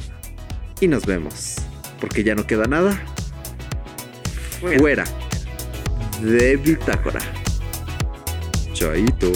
S2: Y nos vemos. Porque ya no queda nada
S1: Fuera.
S2: fuera de Bitácora. Chaito.